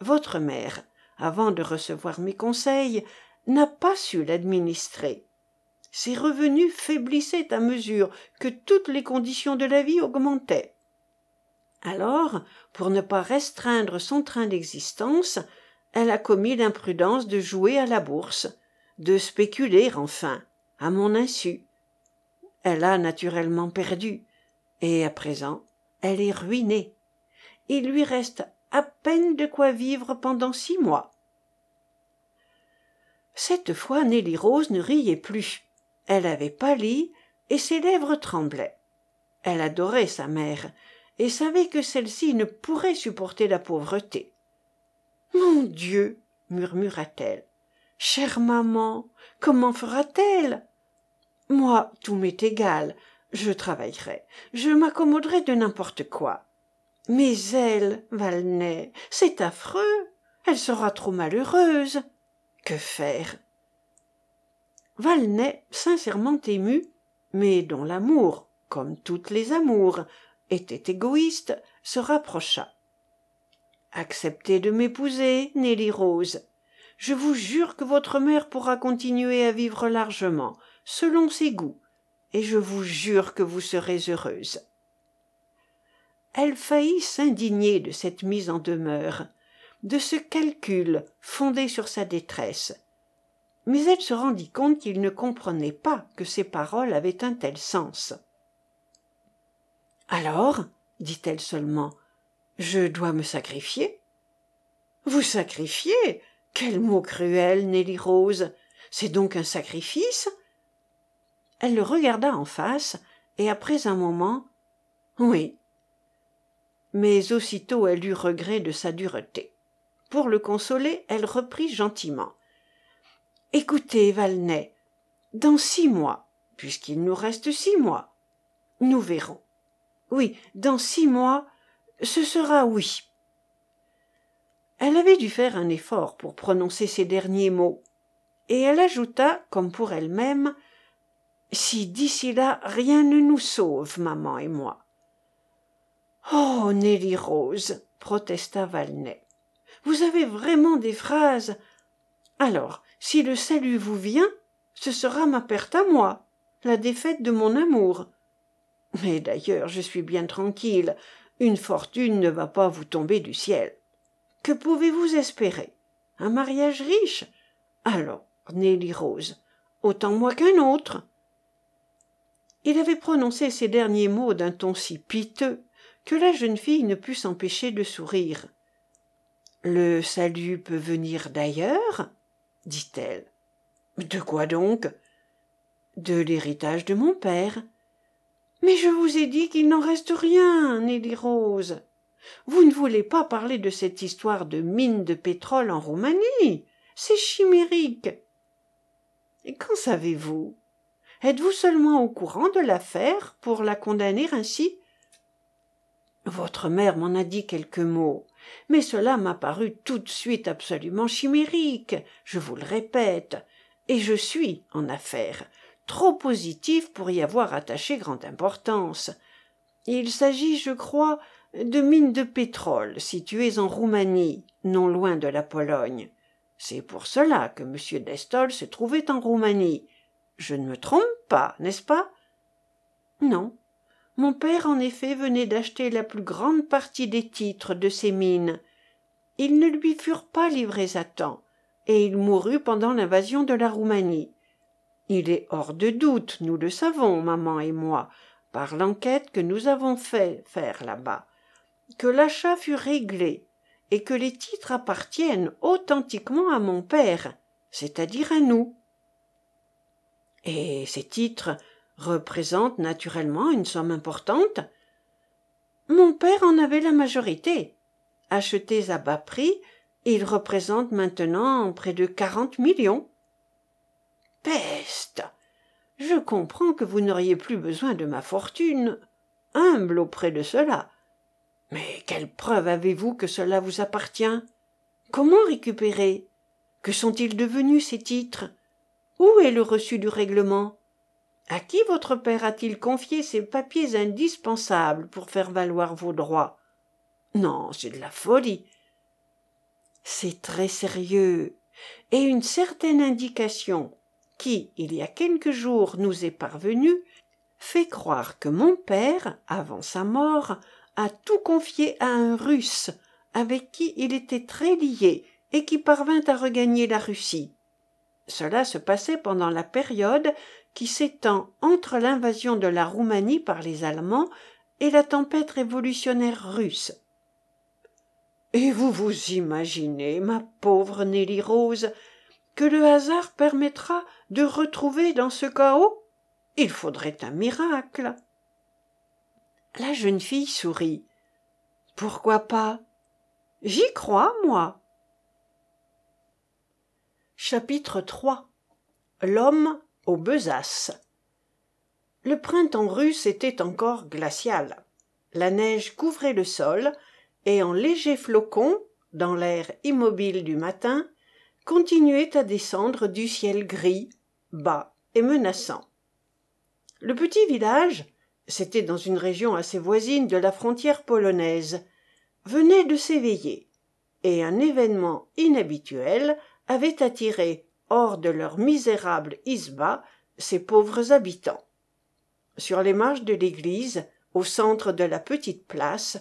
[SPEAKER 1] Votre mère avant de recevoir mes conseils n'a pas su l'administrer. Ses revenus faiblissaient à mesure que toutes les conditions de la vie augmentaient. Alors pour ne pas restreindre son train d'existence elle a commis l'imprudence de jouer à la bourse de spéculer enfin à mon insu elle a naturellement perdu. Et à présent elle est ruinée. Il lui reste à peine de quoi vivre pendant six mois. Cette fois nelly rose ne riait plus. Elle avait pâli et ses lèvres tremblaient. Elle adorait sa mère et savait que celle-ci ne pourrait supporter la pauvreté. Mon dieu murmura-t-elle chère maman comment fera-t-elle? Moi tout m'est égal. Je travaillerai. Je m'accommoderai de n'importe quoi. Mais elle Valnet c'est affreux. Elle sera trop malheureuse. Que faire? Valnet, sincèrement ému mais dont l'amour comme toutes les amours était égoïste se rapprocha. Acceptez de m'épouser nelly rose. Je vous jure que votre mère pourra continuer à vivre largement selon ses goûts et je vous jure que vous serez heureuse. Elle faillit s'indigner de cette mise en demeure de ce calcul fondé sur sa détresse. Mais elle se rendit compte qu'il ne comprenait pas que ses paroles avaient un tel sens alors dit-elle seulement je dois me sacrifier. Vous sacrifier quel mot cruel nelly rose! C'est donc un sacrifice? Elle le regarda en face et après un moment oui mais aussitôt elle eut regret de sa dureté. Pour le consoler elle reprit gentiment écoutez Valnet dans six mois puisqu'il nous reste six mois nous verrons. Oui dans six mois ce sera oui elle avait dû faire un effort pour prononcer ces derniers mots et elle ajouta comme pour elle-même si d'ici là rien ne nous sauve maman et moi. Oh nelly rose protesta Valnet vous avez vraiment des phrases. Alors si le salut vous vient ce sera ma perte à moi la défaite de mon amour. Mais d'ailleurs je suis bien tranquille. Une fortune ne va pas vous tomber du ciel. Que pouvez-vous espérer? Un mariage riche? Alors nelly rose autant moi qu'un autre il avait prononcé ces derniers mots d'un ton si piteux que la jeune fille ne put s'empêcher de sourire le salut peut venir d'ailleurs dit-elle de quoi donc de l'héritage de mon père mais je vous ai dit qu'il n'en reste rien nelly rose. Vous ne voulez pas parler de cette histoire de mine de pétrole en roumanie. C'est chimérique qu'en savez-vous? Êtes-vous seulement au courant de l'affaire pour la condamner ainsi? Votre mère m'en a dit quelques mots mais cela m'a paru tout de suite absolument chimérique je vous le répète et je suis en affaires trop positif pour y avoir attaché grande importance. Il s'agit je crois de mines de pétrole situées en roumanie non loin de la pologne. C'est pour cela que m d'estolles se trouvait en roumanie je ne me trompe pas n'est-ce pas? Non. Mon père en effet venait d'acheter la plus grande partie des titres de ses mines. Ils ne lui furent pas livrés à temps et il mourut pendant l'invasion de la roumanie. Il est hors de doute nous le savons maman et moi par l'enquête que nous avons fait faire là-bas que l'achat fut réglé et que les titres appartiennent authentiquement à mon père c'est-à-dire à nous et ces titres représentent naturellement une somme importante. Mon père en avait la majorité. Achetés à bas prix ils représentent maintenant près de quarante millions. Peste! Je comprends que vous n'auriez plus besoin de ma fortune humble auprès de cela. Mais quelle preuve avez-vous que cela vous appartient? Comment récupérer? Que sont-ils devenus ces titres? Où est le reçu du règlement? À qui votre père a-t-il confié ces papiers indispensables pour faire valoir vos droits? Non c'est de la folie. C'est très sérieux. Et une certaine indication qui il y a quelques jours nous est parvenue fait croire que mon père avant sa mort a tout confié à un russe avec qui il était très lié et qui parvint à regagner la russie cela se passait pendant la période qui s'étend entre l'invasion de la roumanie par les allemands et la tempête révolutionnaire russe. Et vous vous imaginez ma pauvre nelly rose que le hasard permettra de retrouver dans ce chaos? Il faudrait un miracle. La jeune fille sourit. Pourquoi pas? J'y crois moi chapitre iii l'homme aux besaces. Le printemps russe était encore glacial. La neige couvrait le sol et en légers flocons dans l'air immobile du matin continuait à descendre du ciel gris bas et menaçant. Le petit village c'était dans une région assez voisine de la frontière polonaise venait de s'éveiller et un événement inhabituel avait attiré hors de leur misérable isba ces pauvres habitants. Sur les marches de l'église au centre de la petite place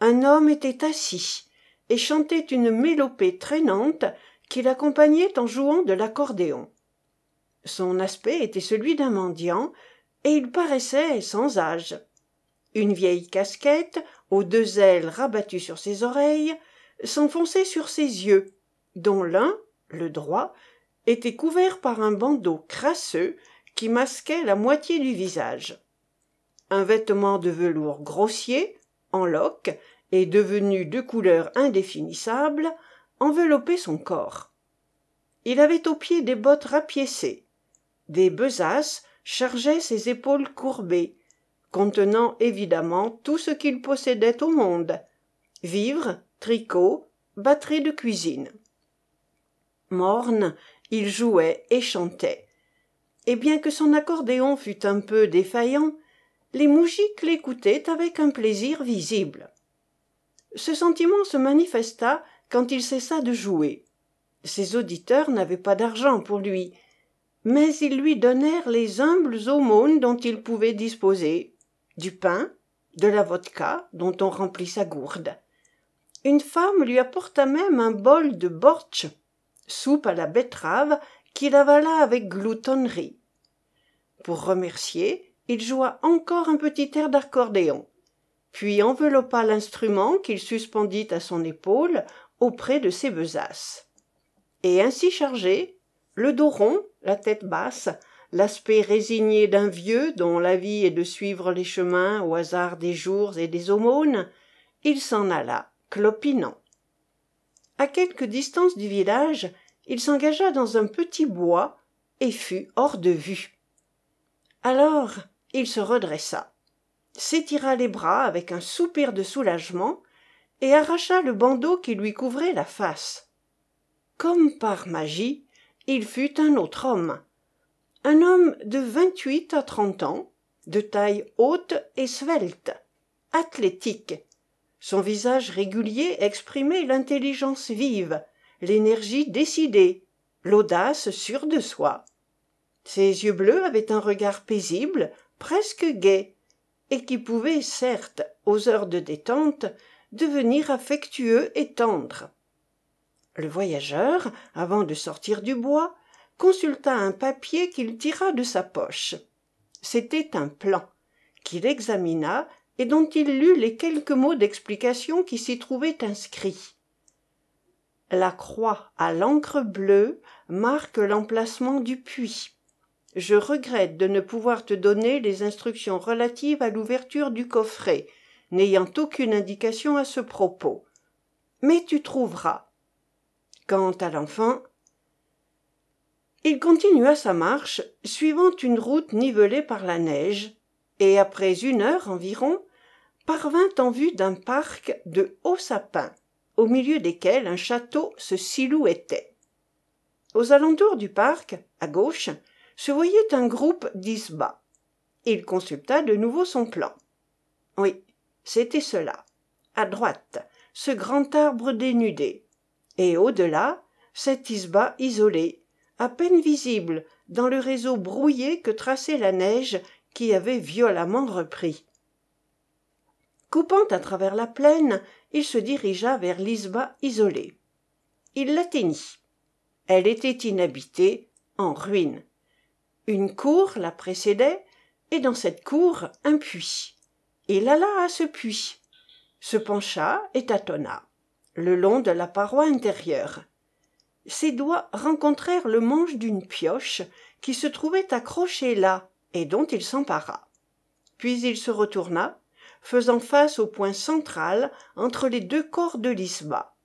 [SPEAKER 1] un homme était assis et chantait une mélopée traînante qu'il accompagnait en jouant de l'accordéon. Son aspect était celui d'un mendiant et il paraissait sans âge. Une vieille casquette aux deux ailes rabattues sur ses oreilles s'enfonçait sur ses yeux dont l'un le droit était couvert par un bandeau crasseux qui masquait la moitié du visage. Un vêtement de velours grossier en loques et devenu de couleur indéfinissable enveloppait son corps. Il avait aux pieds des bottes rapiécées. Des besaces chargeaient ses épaules courbées contenant évidemment tout ce qu'il possédait au monde. Vivres tricots batteries de cuisine morne il jouait et chantait. Et bien que son accordéon fût un peu défaillant les moujiks l'écoutaient avec un plaisir visible. Ce sentiment se manifesta quand il cessa de jouer. Ses auditeurs n'avaient pas d'argent pour lui mais ils lui donnèrent les humbles aumônes dont ils pouvaient disposer du pain de la vodka dont on remplit sa gourde. Une femme lui apporta même un bol de bortsch soupe à la betterave qu'il avala avec gloutonnerie. Pour remercier il joua encore un petit air d'accordéon puis enveloppa l'instrument qu'il suspendit à son épaule auprès de ses besaces. Et ainsi chargé le dos rond la tête basse l'aspect résigné d'un vieux dont la vie est de suivre les chemins au hasard des jours et des aumônes il s'en alla clopinant à quelque distance du village il s'engagea dans un petit bois et fut hors de vue. Alors il se redressa s'étira les bras avec un soupir de soulagement et arracha le bandeau qui lui couvrait la face. Comme par magie il fut un autre homme un homme de vingt-huit à trente ans de taille haute et svelte athlétique son visage régulier exprimait l'intelligence vive l'énergie décidée l'audace sûre de soi. Ses yeux bleus avaient un regard paisible presque gai et qui pouvait certes aux heures de détente devenir affectueux et tendre. Le voyageur avant de sortir du bois consulta un papier qu'il tira de sa poche. C'était un plan qu'il examina et dont il lut les quelques mots d'explication qui s'y trouvaient inscrits. La croix à l'encre bleue marque l'emplacement du puits. Je regrette de ne pouvoir te donner les instructions relatives à l'ouverture du coffret n'ayant aucune indication à ce propos. Mais tu trouveras. Quant à l'enfant il continua sa marche suivant une route nivelée par la neige et après une heure environ parvint en vue d'un parc de hauts sapins au milieu desquels un château se silhouettait. Aux alentours du parc à gauche se voyait un groupe d'isbas. Il consulta de nouveau son plan oui c'était cela. À droite ce grand arbre dénudé. Et au delà cet isba isolé à peine visible dans le réseau brouillé que traçait la neige qui avait violemment repris coupant à travers la plaine il se dirigea vers l'isba isolée il l'atteignit. Elle était inhabitée en ruine. Une cour la précédait et dans cette cour un puits. Il alla à ce puits. Se pencha et tâtonna le long de la paroi intérieure. Ses doigts rencontrèrent le manche d'une pioche qui se trouvait accrochée là et dont il s'empara. Puis il se retourna faisant face au point central entre les deux corps de l'isba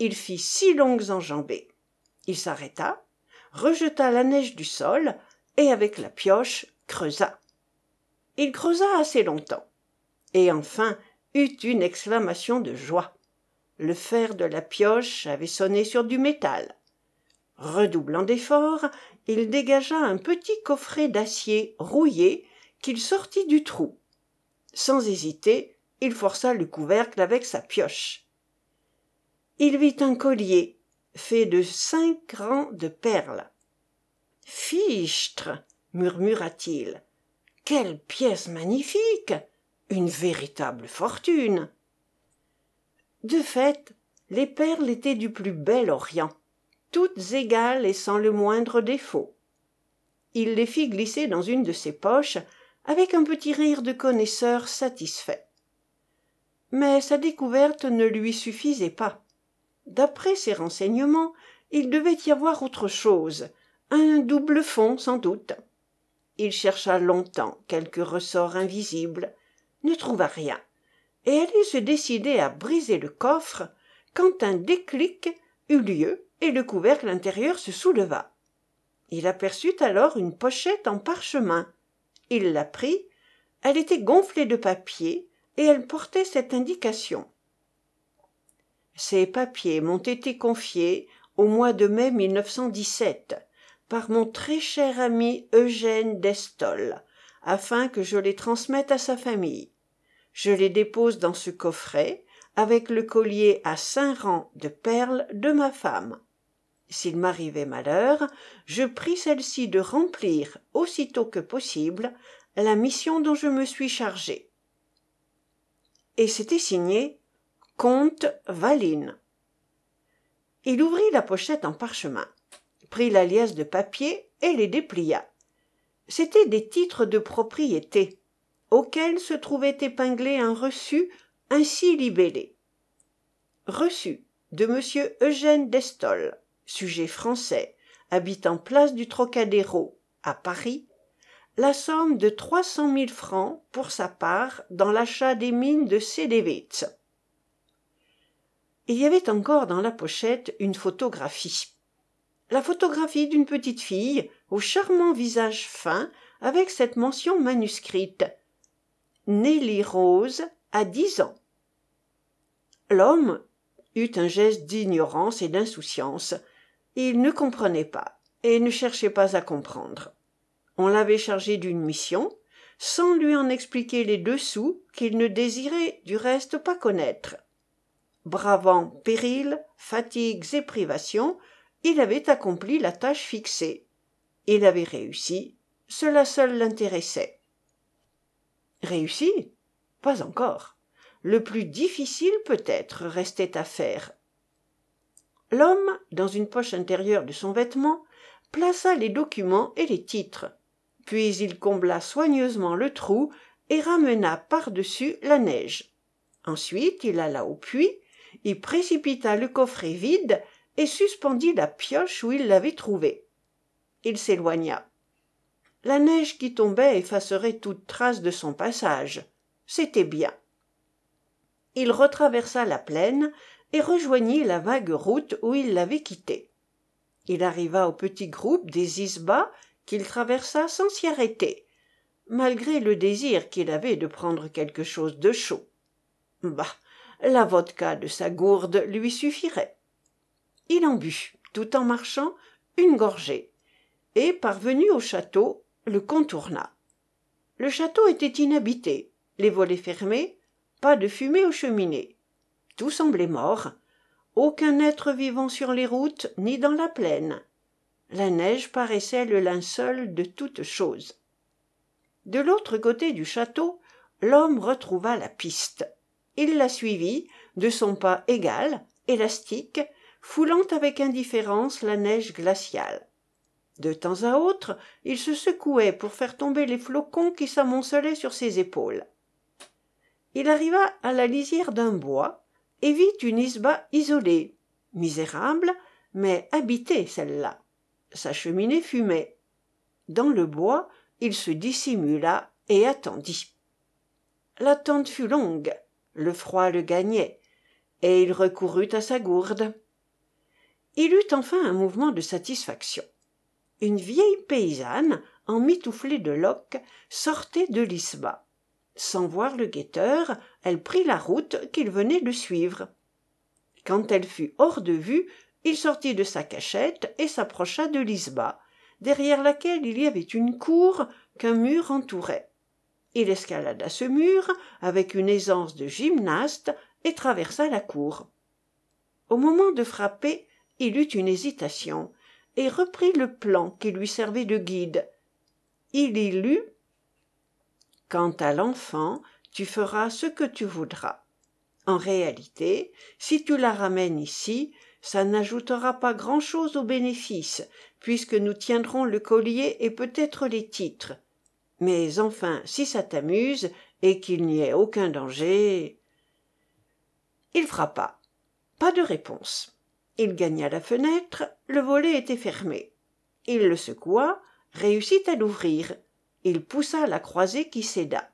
[SPEAKER 1] il fit six longues enjambées. Il s'arrêta rejeta la neige du sol et avec la pioche creusa. Il creusa assez longtemps et enfin eut une exclamation de joie. Le fer de la pioche avait sonné sur du métal. Redoublant d'efforts il dégagea un petit coffret d'acier rouillé qu'il sortit du trou sans hésiter il força le couvercle avec sa pioche. Il vit un collier fait de cinq rangs de perles. Fichtre murmura-t-il. Quelle pièce magnifique! Une véritable fortune! De fait les perles étaient du plus bel orient toutes égales et sans le moindre défaut. Il les fit glisser dans une de ses poches avec un petit rire de connaisseur satisfait. Mais sa découverte ne lui suffisait pas. D'après ses renseignements il devait y avoir autre chose un double fond sans doute. Il chercha longtemps quelque ressort invisible ne trouva rien et allait se décider à briser le coffre quand un déclic eut lieu et le couvercle intérieur se souleva. Il aperçut alors une pochette en parchemin il la prit elle était gonflée de papier et elle portait cette indication. Ces papiers m'ont été confiés au mois de mai par mon très cher ami eugène destol afin que je les transmette à sa famille. Je les dépose dans ce coffret avec le collier à cinq rangs de perles de ma femme s'il m'arrivait malheur je prie celle-ci de remplir aussitôt que possible la mission dont je me suis chargé et c'était signé comte valine. Il ouvrit la pochette en parchemin prit la liasse de papier et les déplia. C'étaient des titres de propriété auxquels se trouvait épinglé un reçu ainsi libellé. Reçu de m eugène destol sujet français habitant place du trocadéro à paris la somme de trois cent mille francs pour sa part dans l'achat des mines de sédéwitz il y avait encore dans la pochette une photographie. La photographie d'une petite fille au charmant visage fin avec cette mention manuscrite. Nelly rose a dix ans. L'homme eut un geste d'ignorance et d'insouciance il ne comprenait pas et ne cherchait pas à comprendre. On l'avait chargé d'une mission sans lui en expliquer les dessous qu'il ne désirait du reste pas connaître. Bravant périls fatigues et privations il avait accompli la tâche fixée. Il avait réussi cela seul l'intéressait. Réussi? Pas encore. Le plus difficile peut-être restait à faire. L'homme, dans une poche intérieure de son vêtement, plaça les documents et les titres. Puis il combla soigneusement le trou et ramena par-dessus la neige. Ensuite il alla au puits, y précipita le coffret vide et suspendit la pioche où il l'avait trouvée. Il s'éloigna. La neige qui tombait effacerait toute trace de son passage. C'était bien. Il retraversa la plaine et rejoignit la vague route où il l'avait quittée. Il arriva au petit groupe des isbas qu'il traversa sans s'y arrêter, malgré le désir qu'il avait de prendre quelque chose de chaud. Bah, la vodka de sa gourde lui suffirait. Il en but, tout en marchant, une gorgée, et, parvenu au château, le contourna. Le château était inhabité, les volets fermés, pas de fumée aux cheminées. Tout semblait mort, aucun être vivant sur les routes ni dans la plaine. La neige paraissait le linceul de toute chose. De l'autre côté du château, l'homme retrouva la piste. Il la suivit, de son pas égal, élastique, foulant avec indifférence la neige glaciale. De temps à autre, il se secouait pour faire tomber les flocons qui s'amoncelaient sur ses épaules. Il arriva à la lisière d'un bois et vit une isba isolée, misérable, mais habitée celle-là. Sa cheminée fumait. Dans le bois, il se dissimula et attendit. L'attente fut longue, le froid le gagnait, et il recourut à sa gourde. Il eut enfin un mouvement de satisfaction. Une vieille paysanne, emmitouflée de loques, sortait de l'isba. Sans voir le guetteur, elle prit la route qu'il venait de suivre. Quand elle fut hors de vue, il sortit de sa cachette et s'approcha de l'isba, derrière laquelle il y avait une cour qu'un mur entourait. Il escalada ce mur avec une aisance de gymnaste et traversa la cour. Au moment de frapper, il eut une hésitation et reprit le plan qui lui servait de guide. Il y lut Quant à l'enfant, tu feras ce que tu voudras. En réalité, si tu la ramènes ici, ça n'ajoutera pas grand-chose au bénéfice, puisque nous tiendrons le collier et peut-être les titres. Mais enfin, si ça t'amuse, et qu'il n'y ait aucun danger. Il frappa. Pas de réponse. Il gagna la fenêtre, le volet était fermé. Il le secoua, réussit à l'ouvrir. Il poussa la croisée qui céda.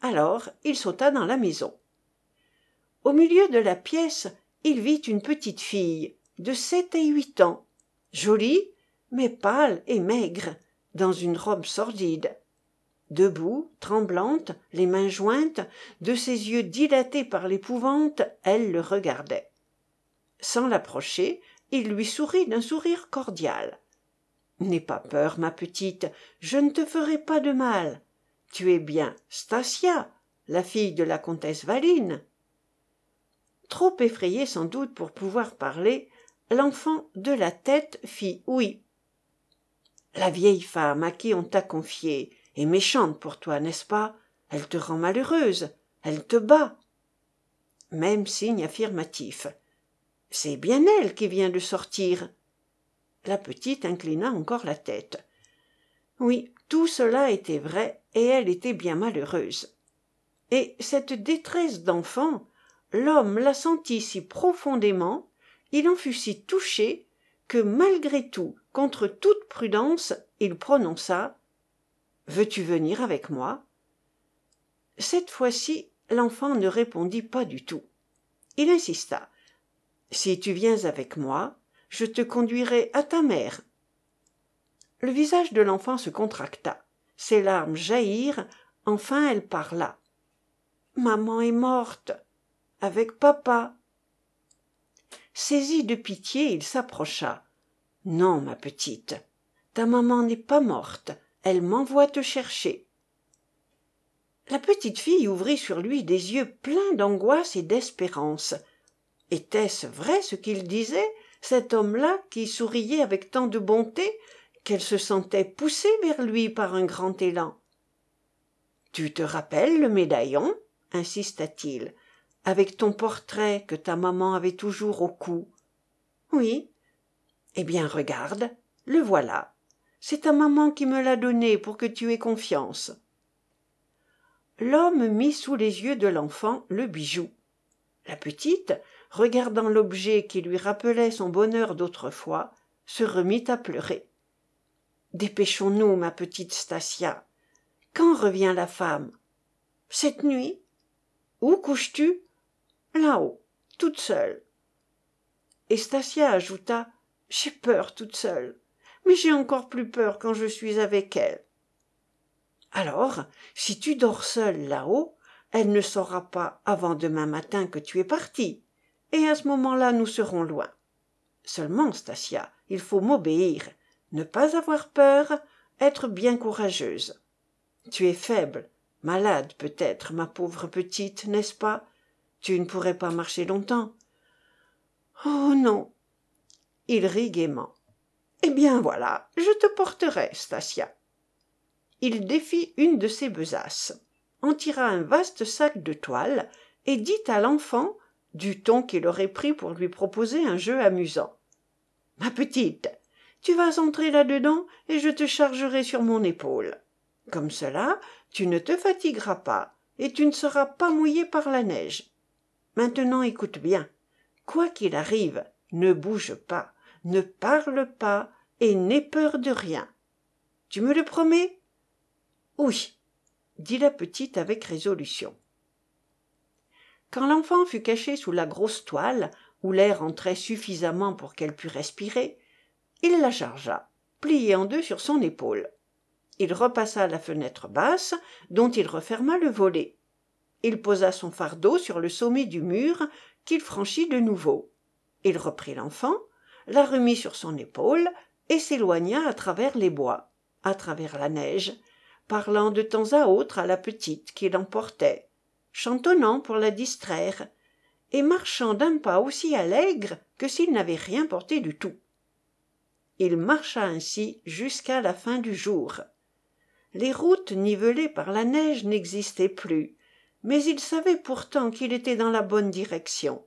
[SPEAKER 1] Alors il sauta dans la maison. Au milieu de la pièce, il vit une petite fille, de sept et huit ans, jolie, mais pâle et maigre, dans une robe sordide. Debout, tremblante, les mains jointes, de ses yeux dilatés par l'épouvante, elle le regardait. Sans l'approcher, il lui sourit d'un sourire cordial. N'aie pas peur, ma petite, je ne te ferai pas de mal. Tu es bien Stasia, la fille de la comtesse Valine. Trop effrayé sans doute pour pouvoir parler, l'enfant de la tête fit oui. La vieille femme à qui on t'a confié est méchante pour toi, n'est-ce pas? Elle te rend malheureuse, elle te bat. Même signe affirmatif. C'est bien elle qui vient de sortir. La petite inclina encore la tête. Oui, tout cela était vrai, et elle était bien malheureuse. Et cette détresse d'enfant, l'homme la sentit si profondément, il en fut si touché, que malgré tout, contre toute prudence, il prononça Veux-tu venir avec moi? Cette fois-ci, l'enfant ne répondit pas du tout. Il insista. Si tu viens avec moi, je te conduirai à ta mère. Le visage de l'enfant se contracta. Ses larmes jaillirent, enfin elle parla. Maman est morte. Avec papa. Saisi de pitié, il s'approcha. Non, ma petite. Ta maman n'est pas morte. Elle m'envoie te chercher. La petite fille ouvrit sur lui des yeux pleins d'angoisse et d'espérance. Était-ce vrai ce qu'il disait, cet homme-là qui souriait avec tant de bonté qu'elle se sentait poussée vers lui par un grand élan tu te rappelles le médaillon? insista-t-il avec ton portrait que ta maman avait toujours au cou oui eh bien regarde le voilà. C'est ta maman qui me l'a donné pour que tu aies confiance l'homme mit sous les yeux de l'enfant le bijou. La petite regardant l'objet qui lui rappelait son bonheur d'autrefois se remit à pleurer dépêchons-nous ma petite stasia. Quand revient la femme? Cette nuit? Où couches tu là-haut toute seule. Et stasia ajouta j'ai peur toute seule. Mais j'ai encore plus peur quand je suis avec elle. Alors si tu dors seule là-haut elle ne saura pas avant demain matin que tu es partie. Et à ce moment-là nous serons loin. Seulement stasia il faut m'obéir ne pas avoir peur être bien courageuse. Tu es faible malade peut-être ma pauvre petite n'est-ce pas? Tu ne pourrais pas marcher longtemps. Oh non! Il rit gaiement. Eh bien voilà je te porterai stasia. Il défit une de ses besaces en tira un vaste sac de toile et dit à l'enfant du ton qu'il aurait pris pour lui proposer un jeu amusant. Ma petite tu vas entrer là-dedans et je te chargerai sur mon épaule. Comme cela tu ne te fatigueras pas et tu ne seras pas mouillée par la neige. Maintenant écoute bien. Quoi qu'il arrive ne bouge pas ne parle pas et n'aie peur de rien. Tu me le promets? Oui dit la petite avec résolution. Quand l'enfant fut caché sous la grosse toile où l'air entrait suffisamment pour qu'elle pût respirer il la chargea pliée en deux sur son épaule. Il repassa la fenêtre basse dont il referma le volet. Il posa son fardeau sur le sommet du mur qu'il franchit de nouveau. Il reprit l'enfant la remit sur son épaule et s'éloigna à travers les bois à travers la neige parlant de temps à autre à la petite qui l'emportait chantonnant pour la distraire et marchant d'un pas aussi allègre que s'il n'avait rien porté du tout il marcha ainsi jusqu'à la fin du jour. Les routes nivelées par la neige n'existaient plus mais il savait pourtant qu'il était dans la bonne direction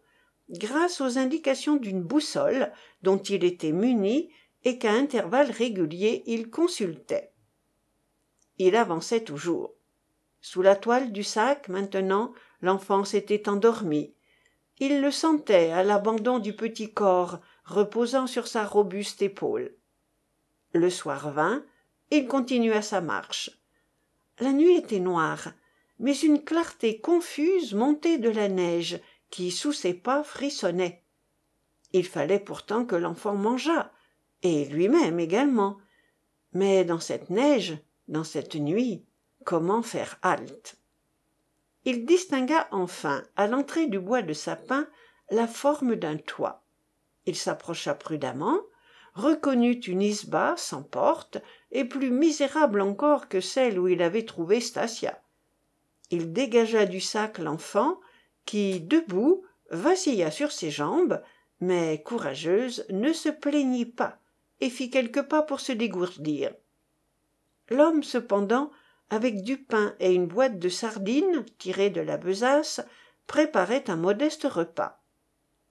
[SPEAKER 1] grâce aux indications d'une boussole dont il était muni et qu'à intervalles réguliers il consultait. Il avançait toujours. Sous la toile du sac maintenant l'enfant s'était endormi il le sentait à l'abandon du petit corps reposant sur sa robuste épaule. Le soir vint il continua sa marche. La nuit était noire mais une clarté confuse montait de la neige qui sous ses pas frissonnait. Il fallait pourtant que l'enfant mangeât et lui-même également. Mais dans cette neige dans cette nuit comment faire halte? Il distingua enfin à l'entrée du bois de sapin la forme d'un toit il s'approcha prudemment reconnut une isba sans porte et plus misérable encore que celle où il avait trouvé stasia. Il dégagea du sac l'enfant qui debout vacilla sur ses jambes mais courageuse ne se plaignit pas et fit quelques pas pour se dégourdir. L'homme cependant avec du pain et une boîte de sardines tirées de la besace préparait un modeste repas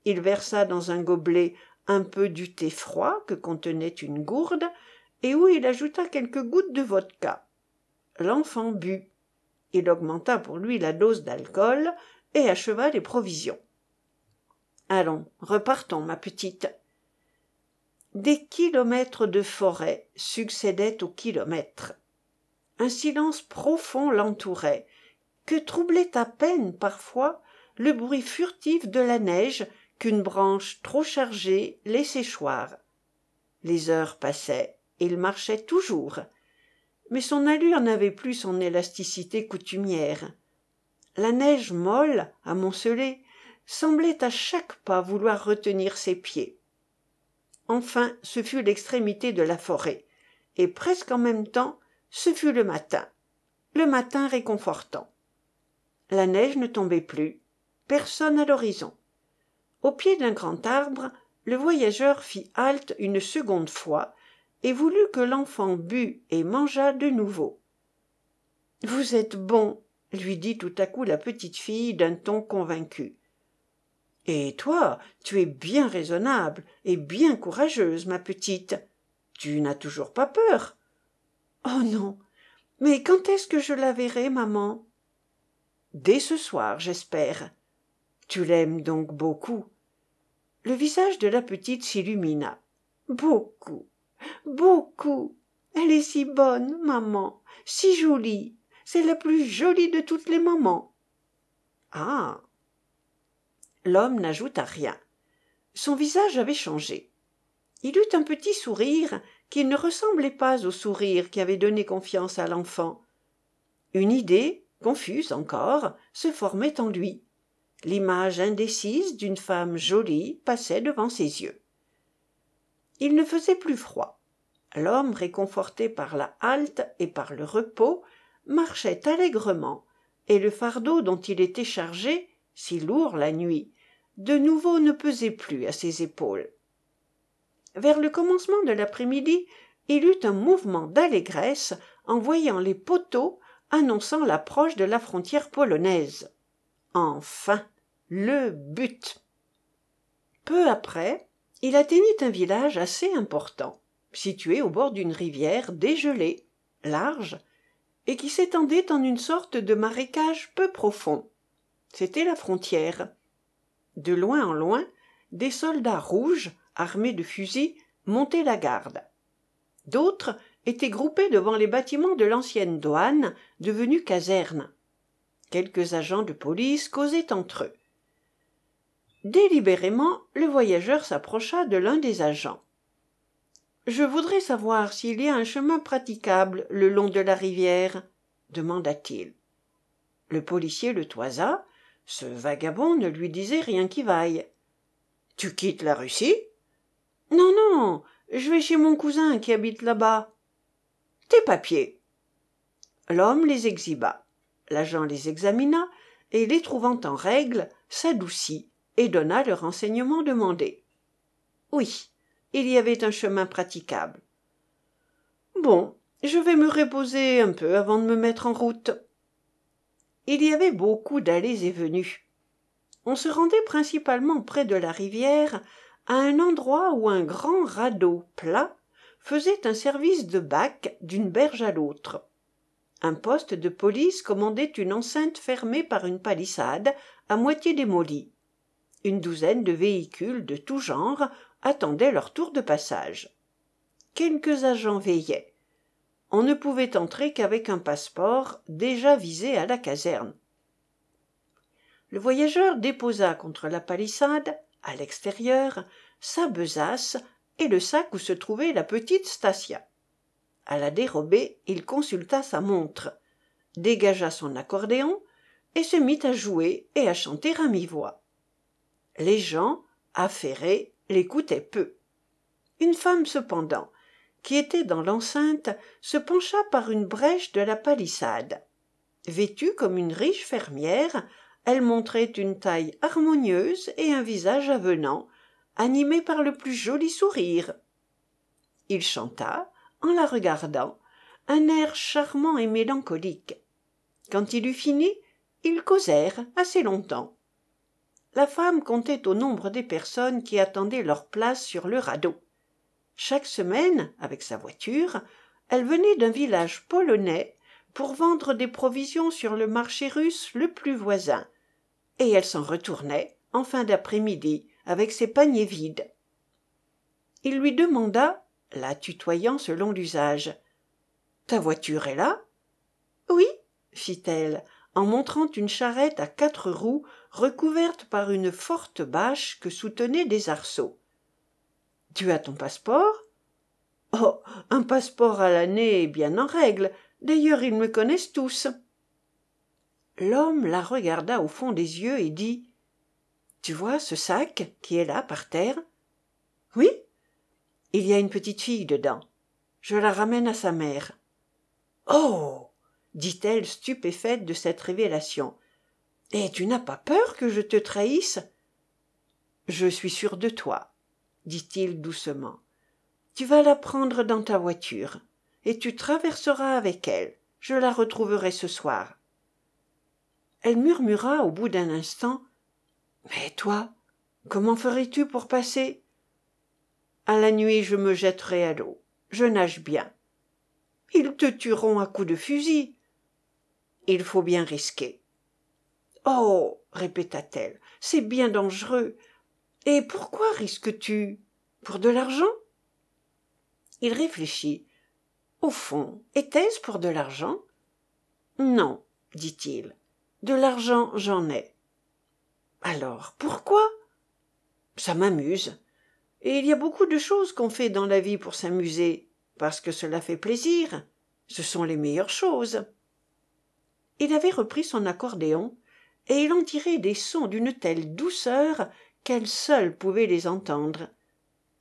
[SPEAKER 1] il versa dans un gobelet un peu du thé froid que contenait une gourde et où il ajouta quelques gouttes de vodka. L'enfant but. Il augmenta pour lui la dose d'alcool et acheva les provisions. Allons repartons ma petite. Des kilomètres de forêt succédaient aux kilomètres un silence profond l'entourait. Que troublait à peine parfois le bruit furtif de la neige qu'une branche trop chargée laissait choir. Les heures passaient il marchait toujours. Mais son allure n'avait plus son élasticité coutumière. La neige molle amoncelée semblait à chaque pas vouloir retenir ses pieds. Enfin ce fut l'extrémité de la forêt et presque en même temps ce fut le matin le matin réconfortant. La neige ne tombait plus personne à l'horizon au pied d'un grand arbre le voyageur fit halte une seconde fois et voulut que l'enfant bût et mangeât de nouveau vous êtes bon! lui dit tout à coup la petite fille d'un ton convaincu et toi tu es bien raisonnable et bien courageuse ma petite. Tu n'as toujours pas peur oh non! Mais quand est-ce que je la verrai maman dès ce soir j'espère tu l'aimes donc beaucoup. Le visage de la petite s'illumina. Beaucoup beaucoup. Elle est si bonne maman. Si jolie. C'est la plus jolie de toutes les mamans. Ah. L'homme n'ajouta rien. Son visage avait changé. Il eut un petit sourire qui ne ressemblait pas au sourire qui avait donné confiance à l'enfant. Une idée confuse encore se formait en lui l'image indécise d'une femme jolie passait devant ses yeux. Il ne faisait plus froid. L'homme réconforté par la halte et par le repos marchait allègrement et le fardeau dont il était chargé si lourd la nuit de nouveau ne pesait plus à ses épaules. Vers le commencement de l'après-midi il eut un mouvement d'allégresse en voyant les poteaux annonçant l'approche de la frontière polonaise enfin le but. Peu après il atteignit un village assez important situé au bord d'une rivière dégelée large et qui s'étendait en une sorte de marécage peu profond. C'était la frontière. De loin en loin des soldats rouges armés de fusils montaient la garde. D'autres étaient groupés devant les bâtiments de l'ancienne douane devenue caserne quelques agents de police causaient entre eux. Délibérément le voyageur s'approcha de l'un des agents je voudrais savoir s'il y a un chemin praticable le long de la rivière demanda-t-il. Le policier le toisa. Ce vagabond ne lui disait rien qui vaille tu quittes la russie non non je vais chez mon cousin qui habite là-bas tes papiers! L'homme les exhiba l'agent les examina et les trouvant en règle s'adoucit et donna le renseignement demandé. Oui il y avait un chemin praticable. Bon je vais me reposer un peu avant de me mettre en route. Il y avait beaucoup d'allées et venues. On se rendait principalement près de la rivière à un endroit où un grand radeau plat faisait un service de bac d'une berge à l'autre un poste de police commandait une enceinte fermée par une palissade à moitié démolie. Une douzaine de véhicules de tout genre attendaient leur tour de passage. Quelques agents veillaient. On ne pouvait entrer qu'avec un passeport déjà visé à la caserne. Le voyageur déposa contre la palissade à l'extérieur sa besace et le sac où se trouvait la petite à la dérobée il consulta sa montre dégagea son accordéon et se mit à jouer et à chanter à mi-voix. Les gens affairés l'écoutaient peu. Une femme cependant qui était dans l'enceinte se pencha par une brèche de la palissade. Vêtue comme une riche fermière elle montrait une taille harmonieuse et un visage avenant animé par le plus joli sourire. Il chanta en la regardant un air charmant et mélancolique. Quand il eut fini ils causèrent assez longtemps. La femme comptait au nombre des personnes qui attendaient leur place sur le radeau. Chaque semaine avec sa voiture elle venait d'un village polonais pour vendre des provisions sur le marché russe le plus voisin. Et elle s'en retournait en fin d'après-midi avec ses paniers vides. Il lui demanda la tutoyant selon l'usage ta voiture est là? Oui fit-elle en montrant une charrette à quatre roues recouverte par une forte bâche que soutenaient des arceaux tu as ton passeport? Oh un passeport à l'année est bien en règle. D'ailleurs ils me connaissent tous. L'homme la regarda au fond des yeux et dit tu vois ce sac qui est là par terre? Oui il y a une petite fille dedans. Je la ramène à sa mère. Oh! dit-elle stupéfaite de cette révélation. Et tu n'as pas peur que je te trahisse? Je suis sûr de toi dit-il doucement. Tu vas la prendre dans ta voiture et tu traverseras avec elle. Je la retrouverai ce soir. Elle murmura au bout d'un instant. Mais toi comment ferais-tu pour passer? À la nuit je me jetterai à l'eau. Je nage bien. Ils te tueront à coups de fusil. Il faut bien risquer. Oh répéta-t-elle c'est bien dangereux. Et pourquoi risques tu pour de l'argent? Il réfléchit. Au fond était-ce pour de l'argent? Non dit-il. De l'argent j'en ai. Alors pourquoi? Ça m'amuse et il y a beaucoup de choses qu'on fait dans la vie pour s'amuser parce que cela fait plaisir. Ce sont les meilleures choses. Il avait repris son accordéon et il en tirait des sons d'une telle douceur qu'elle seule pouvait les entendre.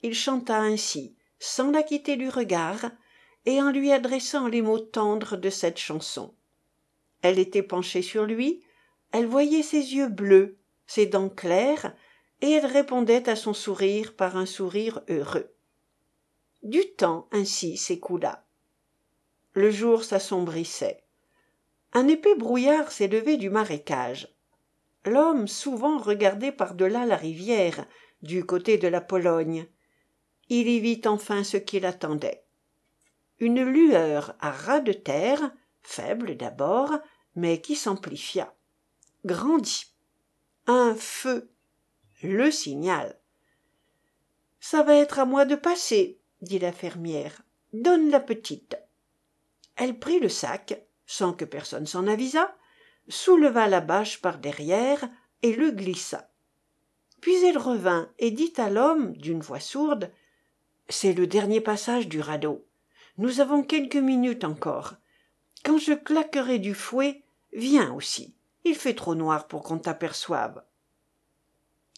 [SPEAKER 1] Il chanta ainsi sans la quitter du regard et en lui adressant les mots tendres de cette chanson. Elle était penchée sur lui elle voyait ses yeux bleus ses dents claires et elle répondait à son sourire par un sourire heureux. Du temps ainsi s'écoula. Le jour s'assombrissait. Un épais brouillard s'élevait du marécage. L'homme souvent regardait par delà la rivière du côté de la pologne. Il y vit enfin ce qui l'attendait une lueur à ras de terre faible d'abord mais qui s'amplifia. Grandit un feu le signal ça va être à moi de passer dit la fermière. Donne la petite elle prit le sac sans que personne s'en avisât souleva la bâche par derrière et le glissa. Puis elle revint et dit à l'homme d'une voix sourde c'est le dernier passage du radeau. Nous avons quelques minutes encore. Quand je claquerai du fouet viens aussi. Il fait trop noir pour qu'on t'aperçoive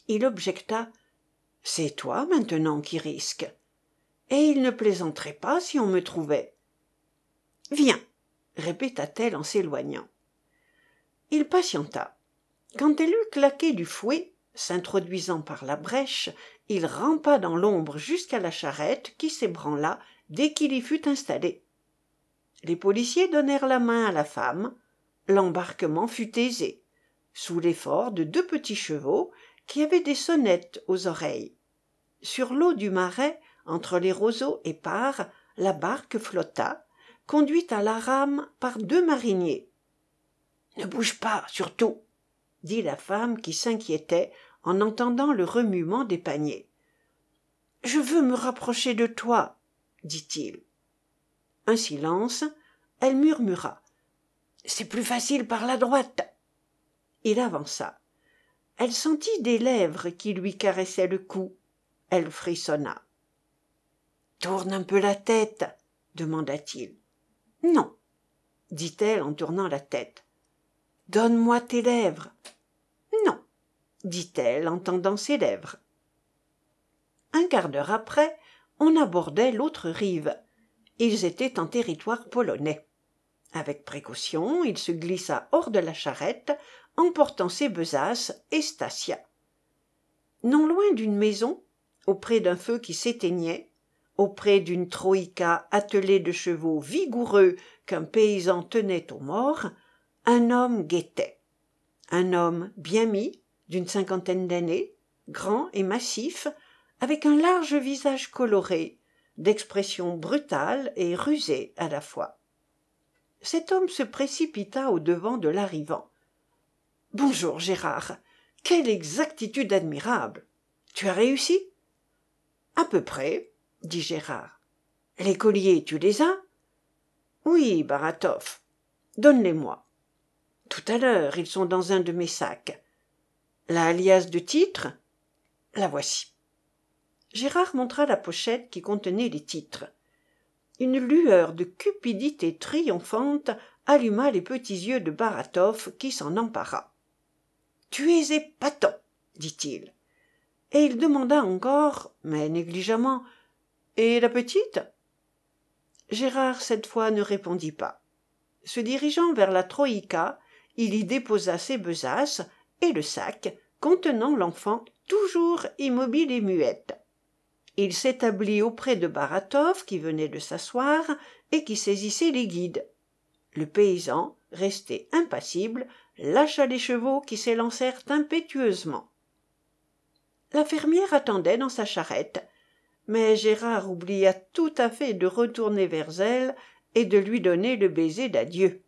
[SPEAKER 1] il objecta. C'est toi maintenant qui risques et il ne plaisanterait pas si on me trouvait. Viens répéta-t-elle en s'éloignant. Il patienta. Quand elle eut claqué du fouet s'introduisant par la brèche il rampa dans l'ombre jusqu'à la charrette qui s'ébranla dès qu'il y fut installé. Les policiers donnèrent la main à la femme. L'embarquement fut aisé. Sous l'effort de deux petits chevaux qui avaient des sonnettes aux oreilles. Sur l'eau du marais entre les roseaux épars la barque flotta conduite à la rame par deux mariniers ne bouge pas surtout! dit la femme qui s'inquiétait en entendant le remuement des paniers je veux me rapprocher de toi! dit-il. Un silence elle murmura c'est plus facile par la droite! Il avança elle sentit des lèvres qui lui caressaient le cou. Elle frissonna tourne un peu la tête demanda-t-il non dit-elle en tournant la tête donne-moi tes lèvres non dit-elle en tendant ses lèvres. Un quart d'heure après on abordait l'autre rive. Ils étaient en territoire polonais avec précaution il se glissa hors de la charrette emportant ses besaces et stasia. Non loin d'une maison auprès d'un feu qui s'éteignait auprès d'une troïka attelée de chevaux vigoureux qu'un paysan tenait aux morts un homme guettait. Un homme bien mis d'une cinquantaine d'années grand et massif avec un large visage coloré d'expression brutale et rusée à la fois cet homme se précipita au-devant de l'arrivant bonjour gérard. Quelle exactitude admirable. Tu as réussi à peu près dit gérard les colliers tu les as oui baratov. Donne les moi tout à l'heure ils sont dans un de mes sacs. La alias de titre la voici gérard montra la pochette qui contenait les titres une lueur de cupidité triomphante alluma les petits yeux de baratov qui s'en empara tu es épatant dit-il. Et il demanda encore mais négligemment et la petite? Gérard cette fois ne répondit pas. Se dirigeant vers la troïka il y déposa ses besaces et le sac contenant l'enfant toujours immobile et muette il s'établit auprès de baratov qui venait de s'asseoir et qui saisissait les guides. Le paysan resté impassible lâcha les chevaux qui s'élancèrent impétueusement. La fermière attendait dans sa charrette mais gérard oublia tout à fait de retourner vers elle et de lui donner le baiser d'adieu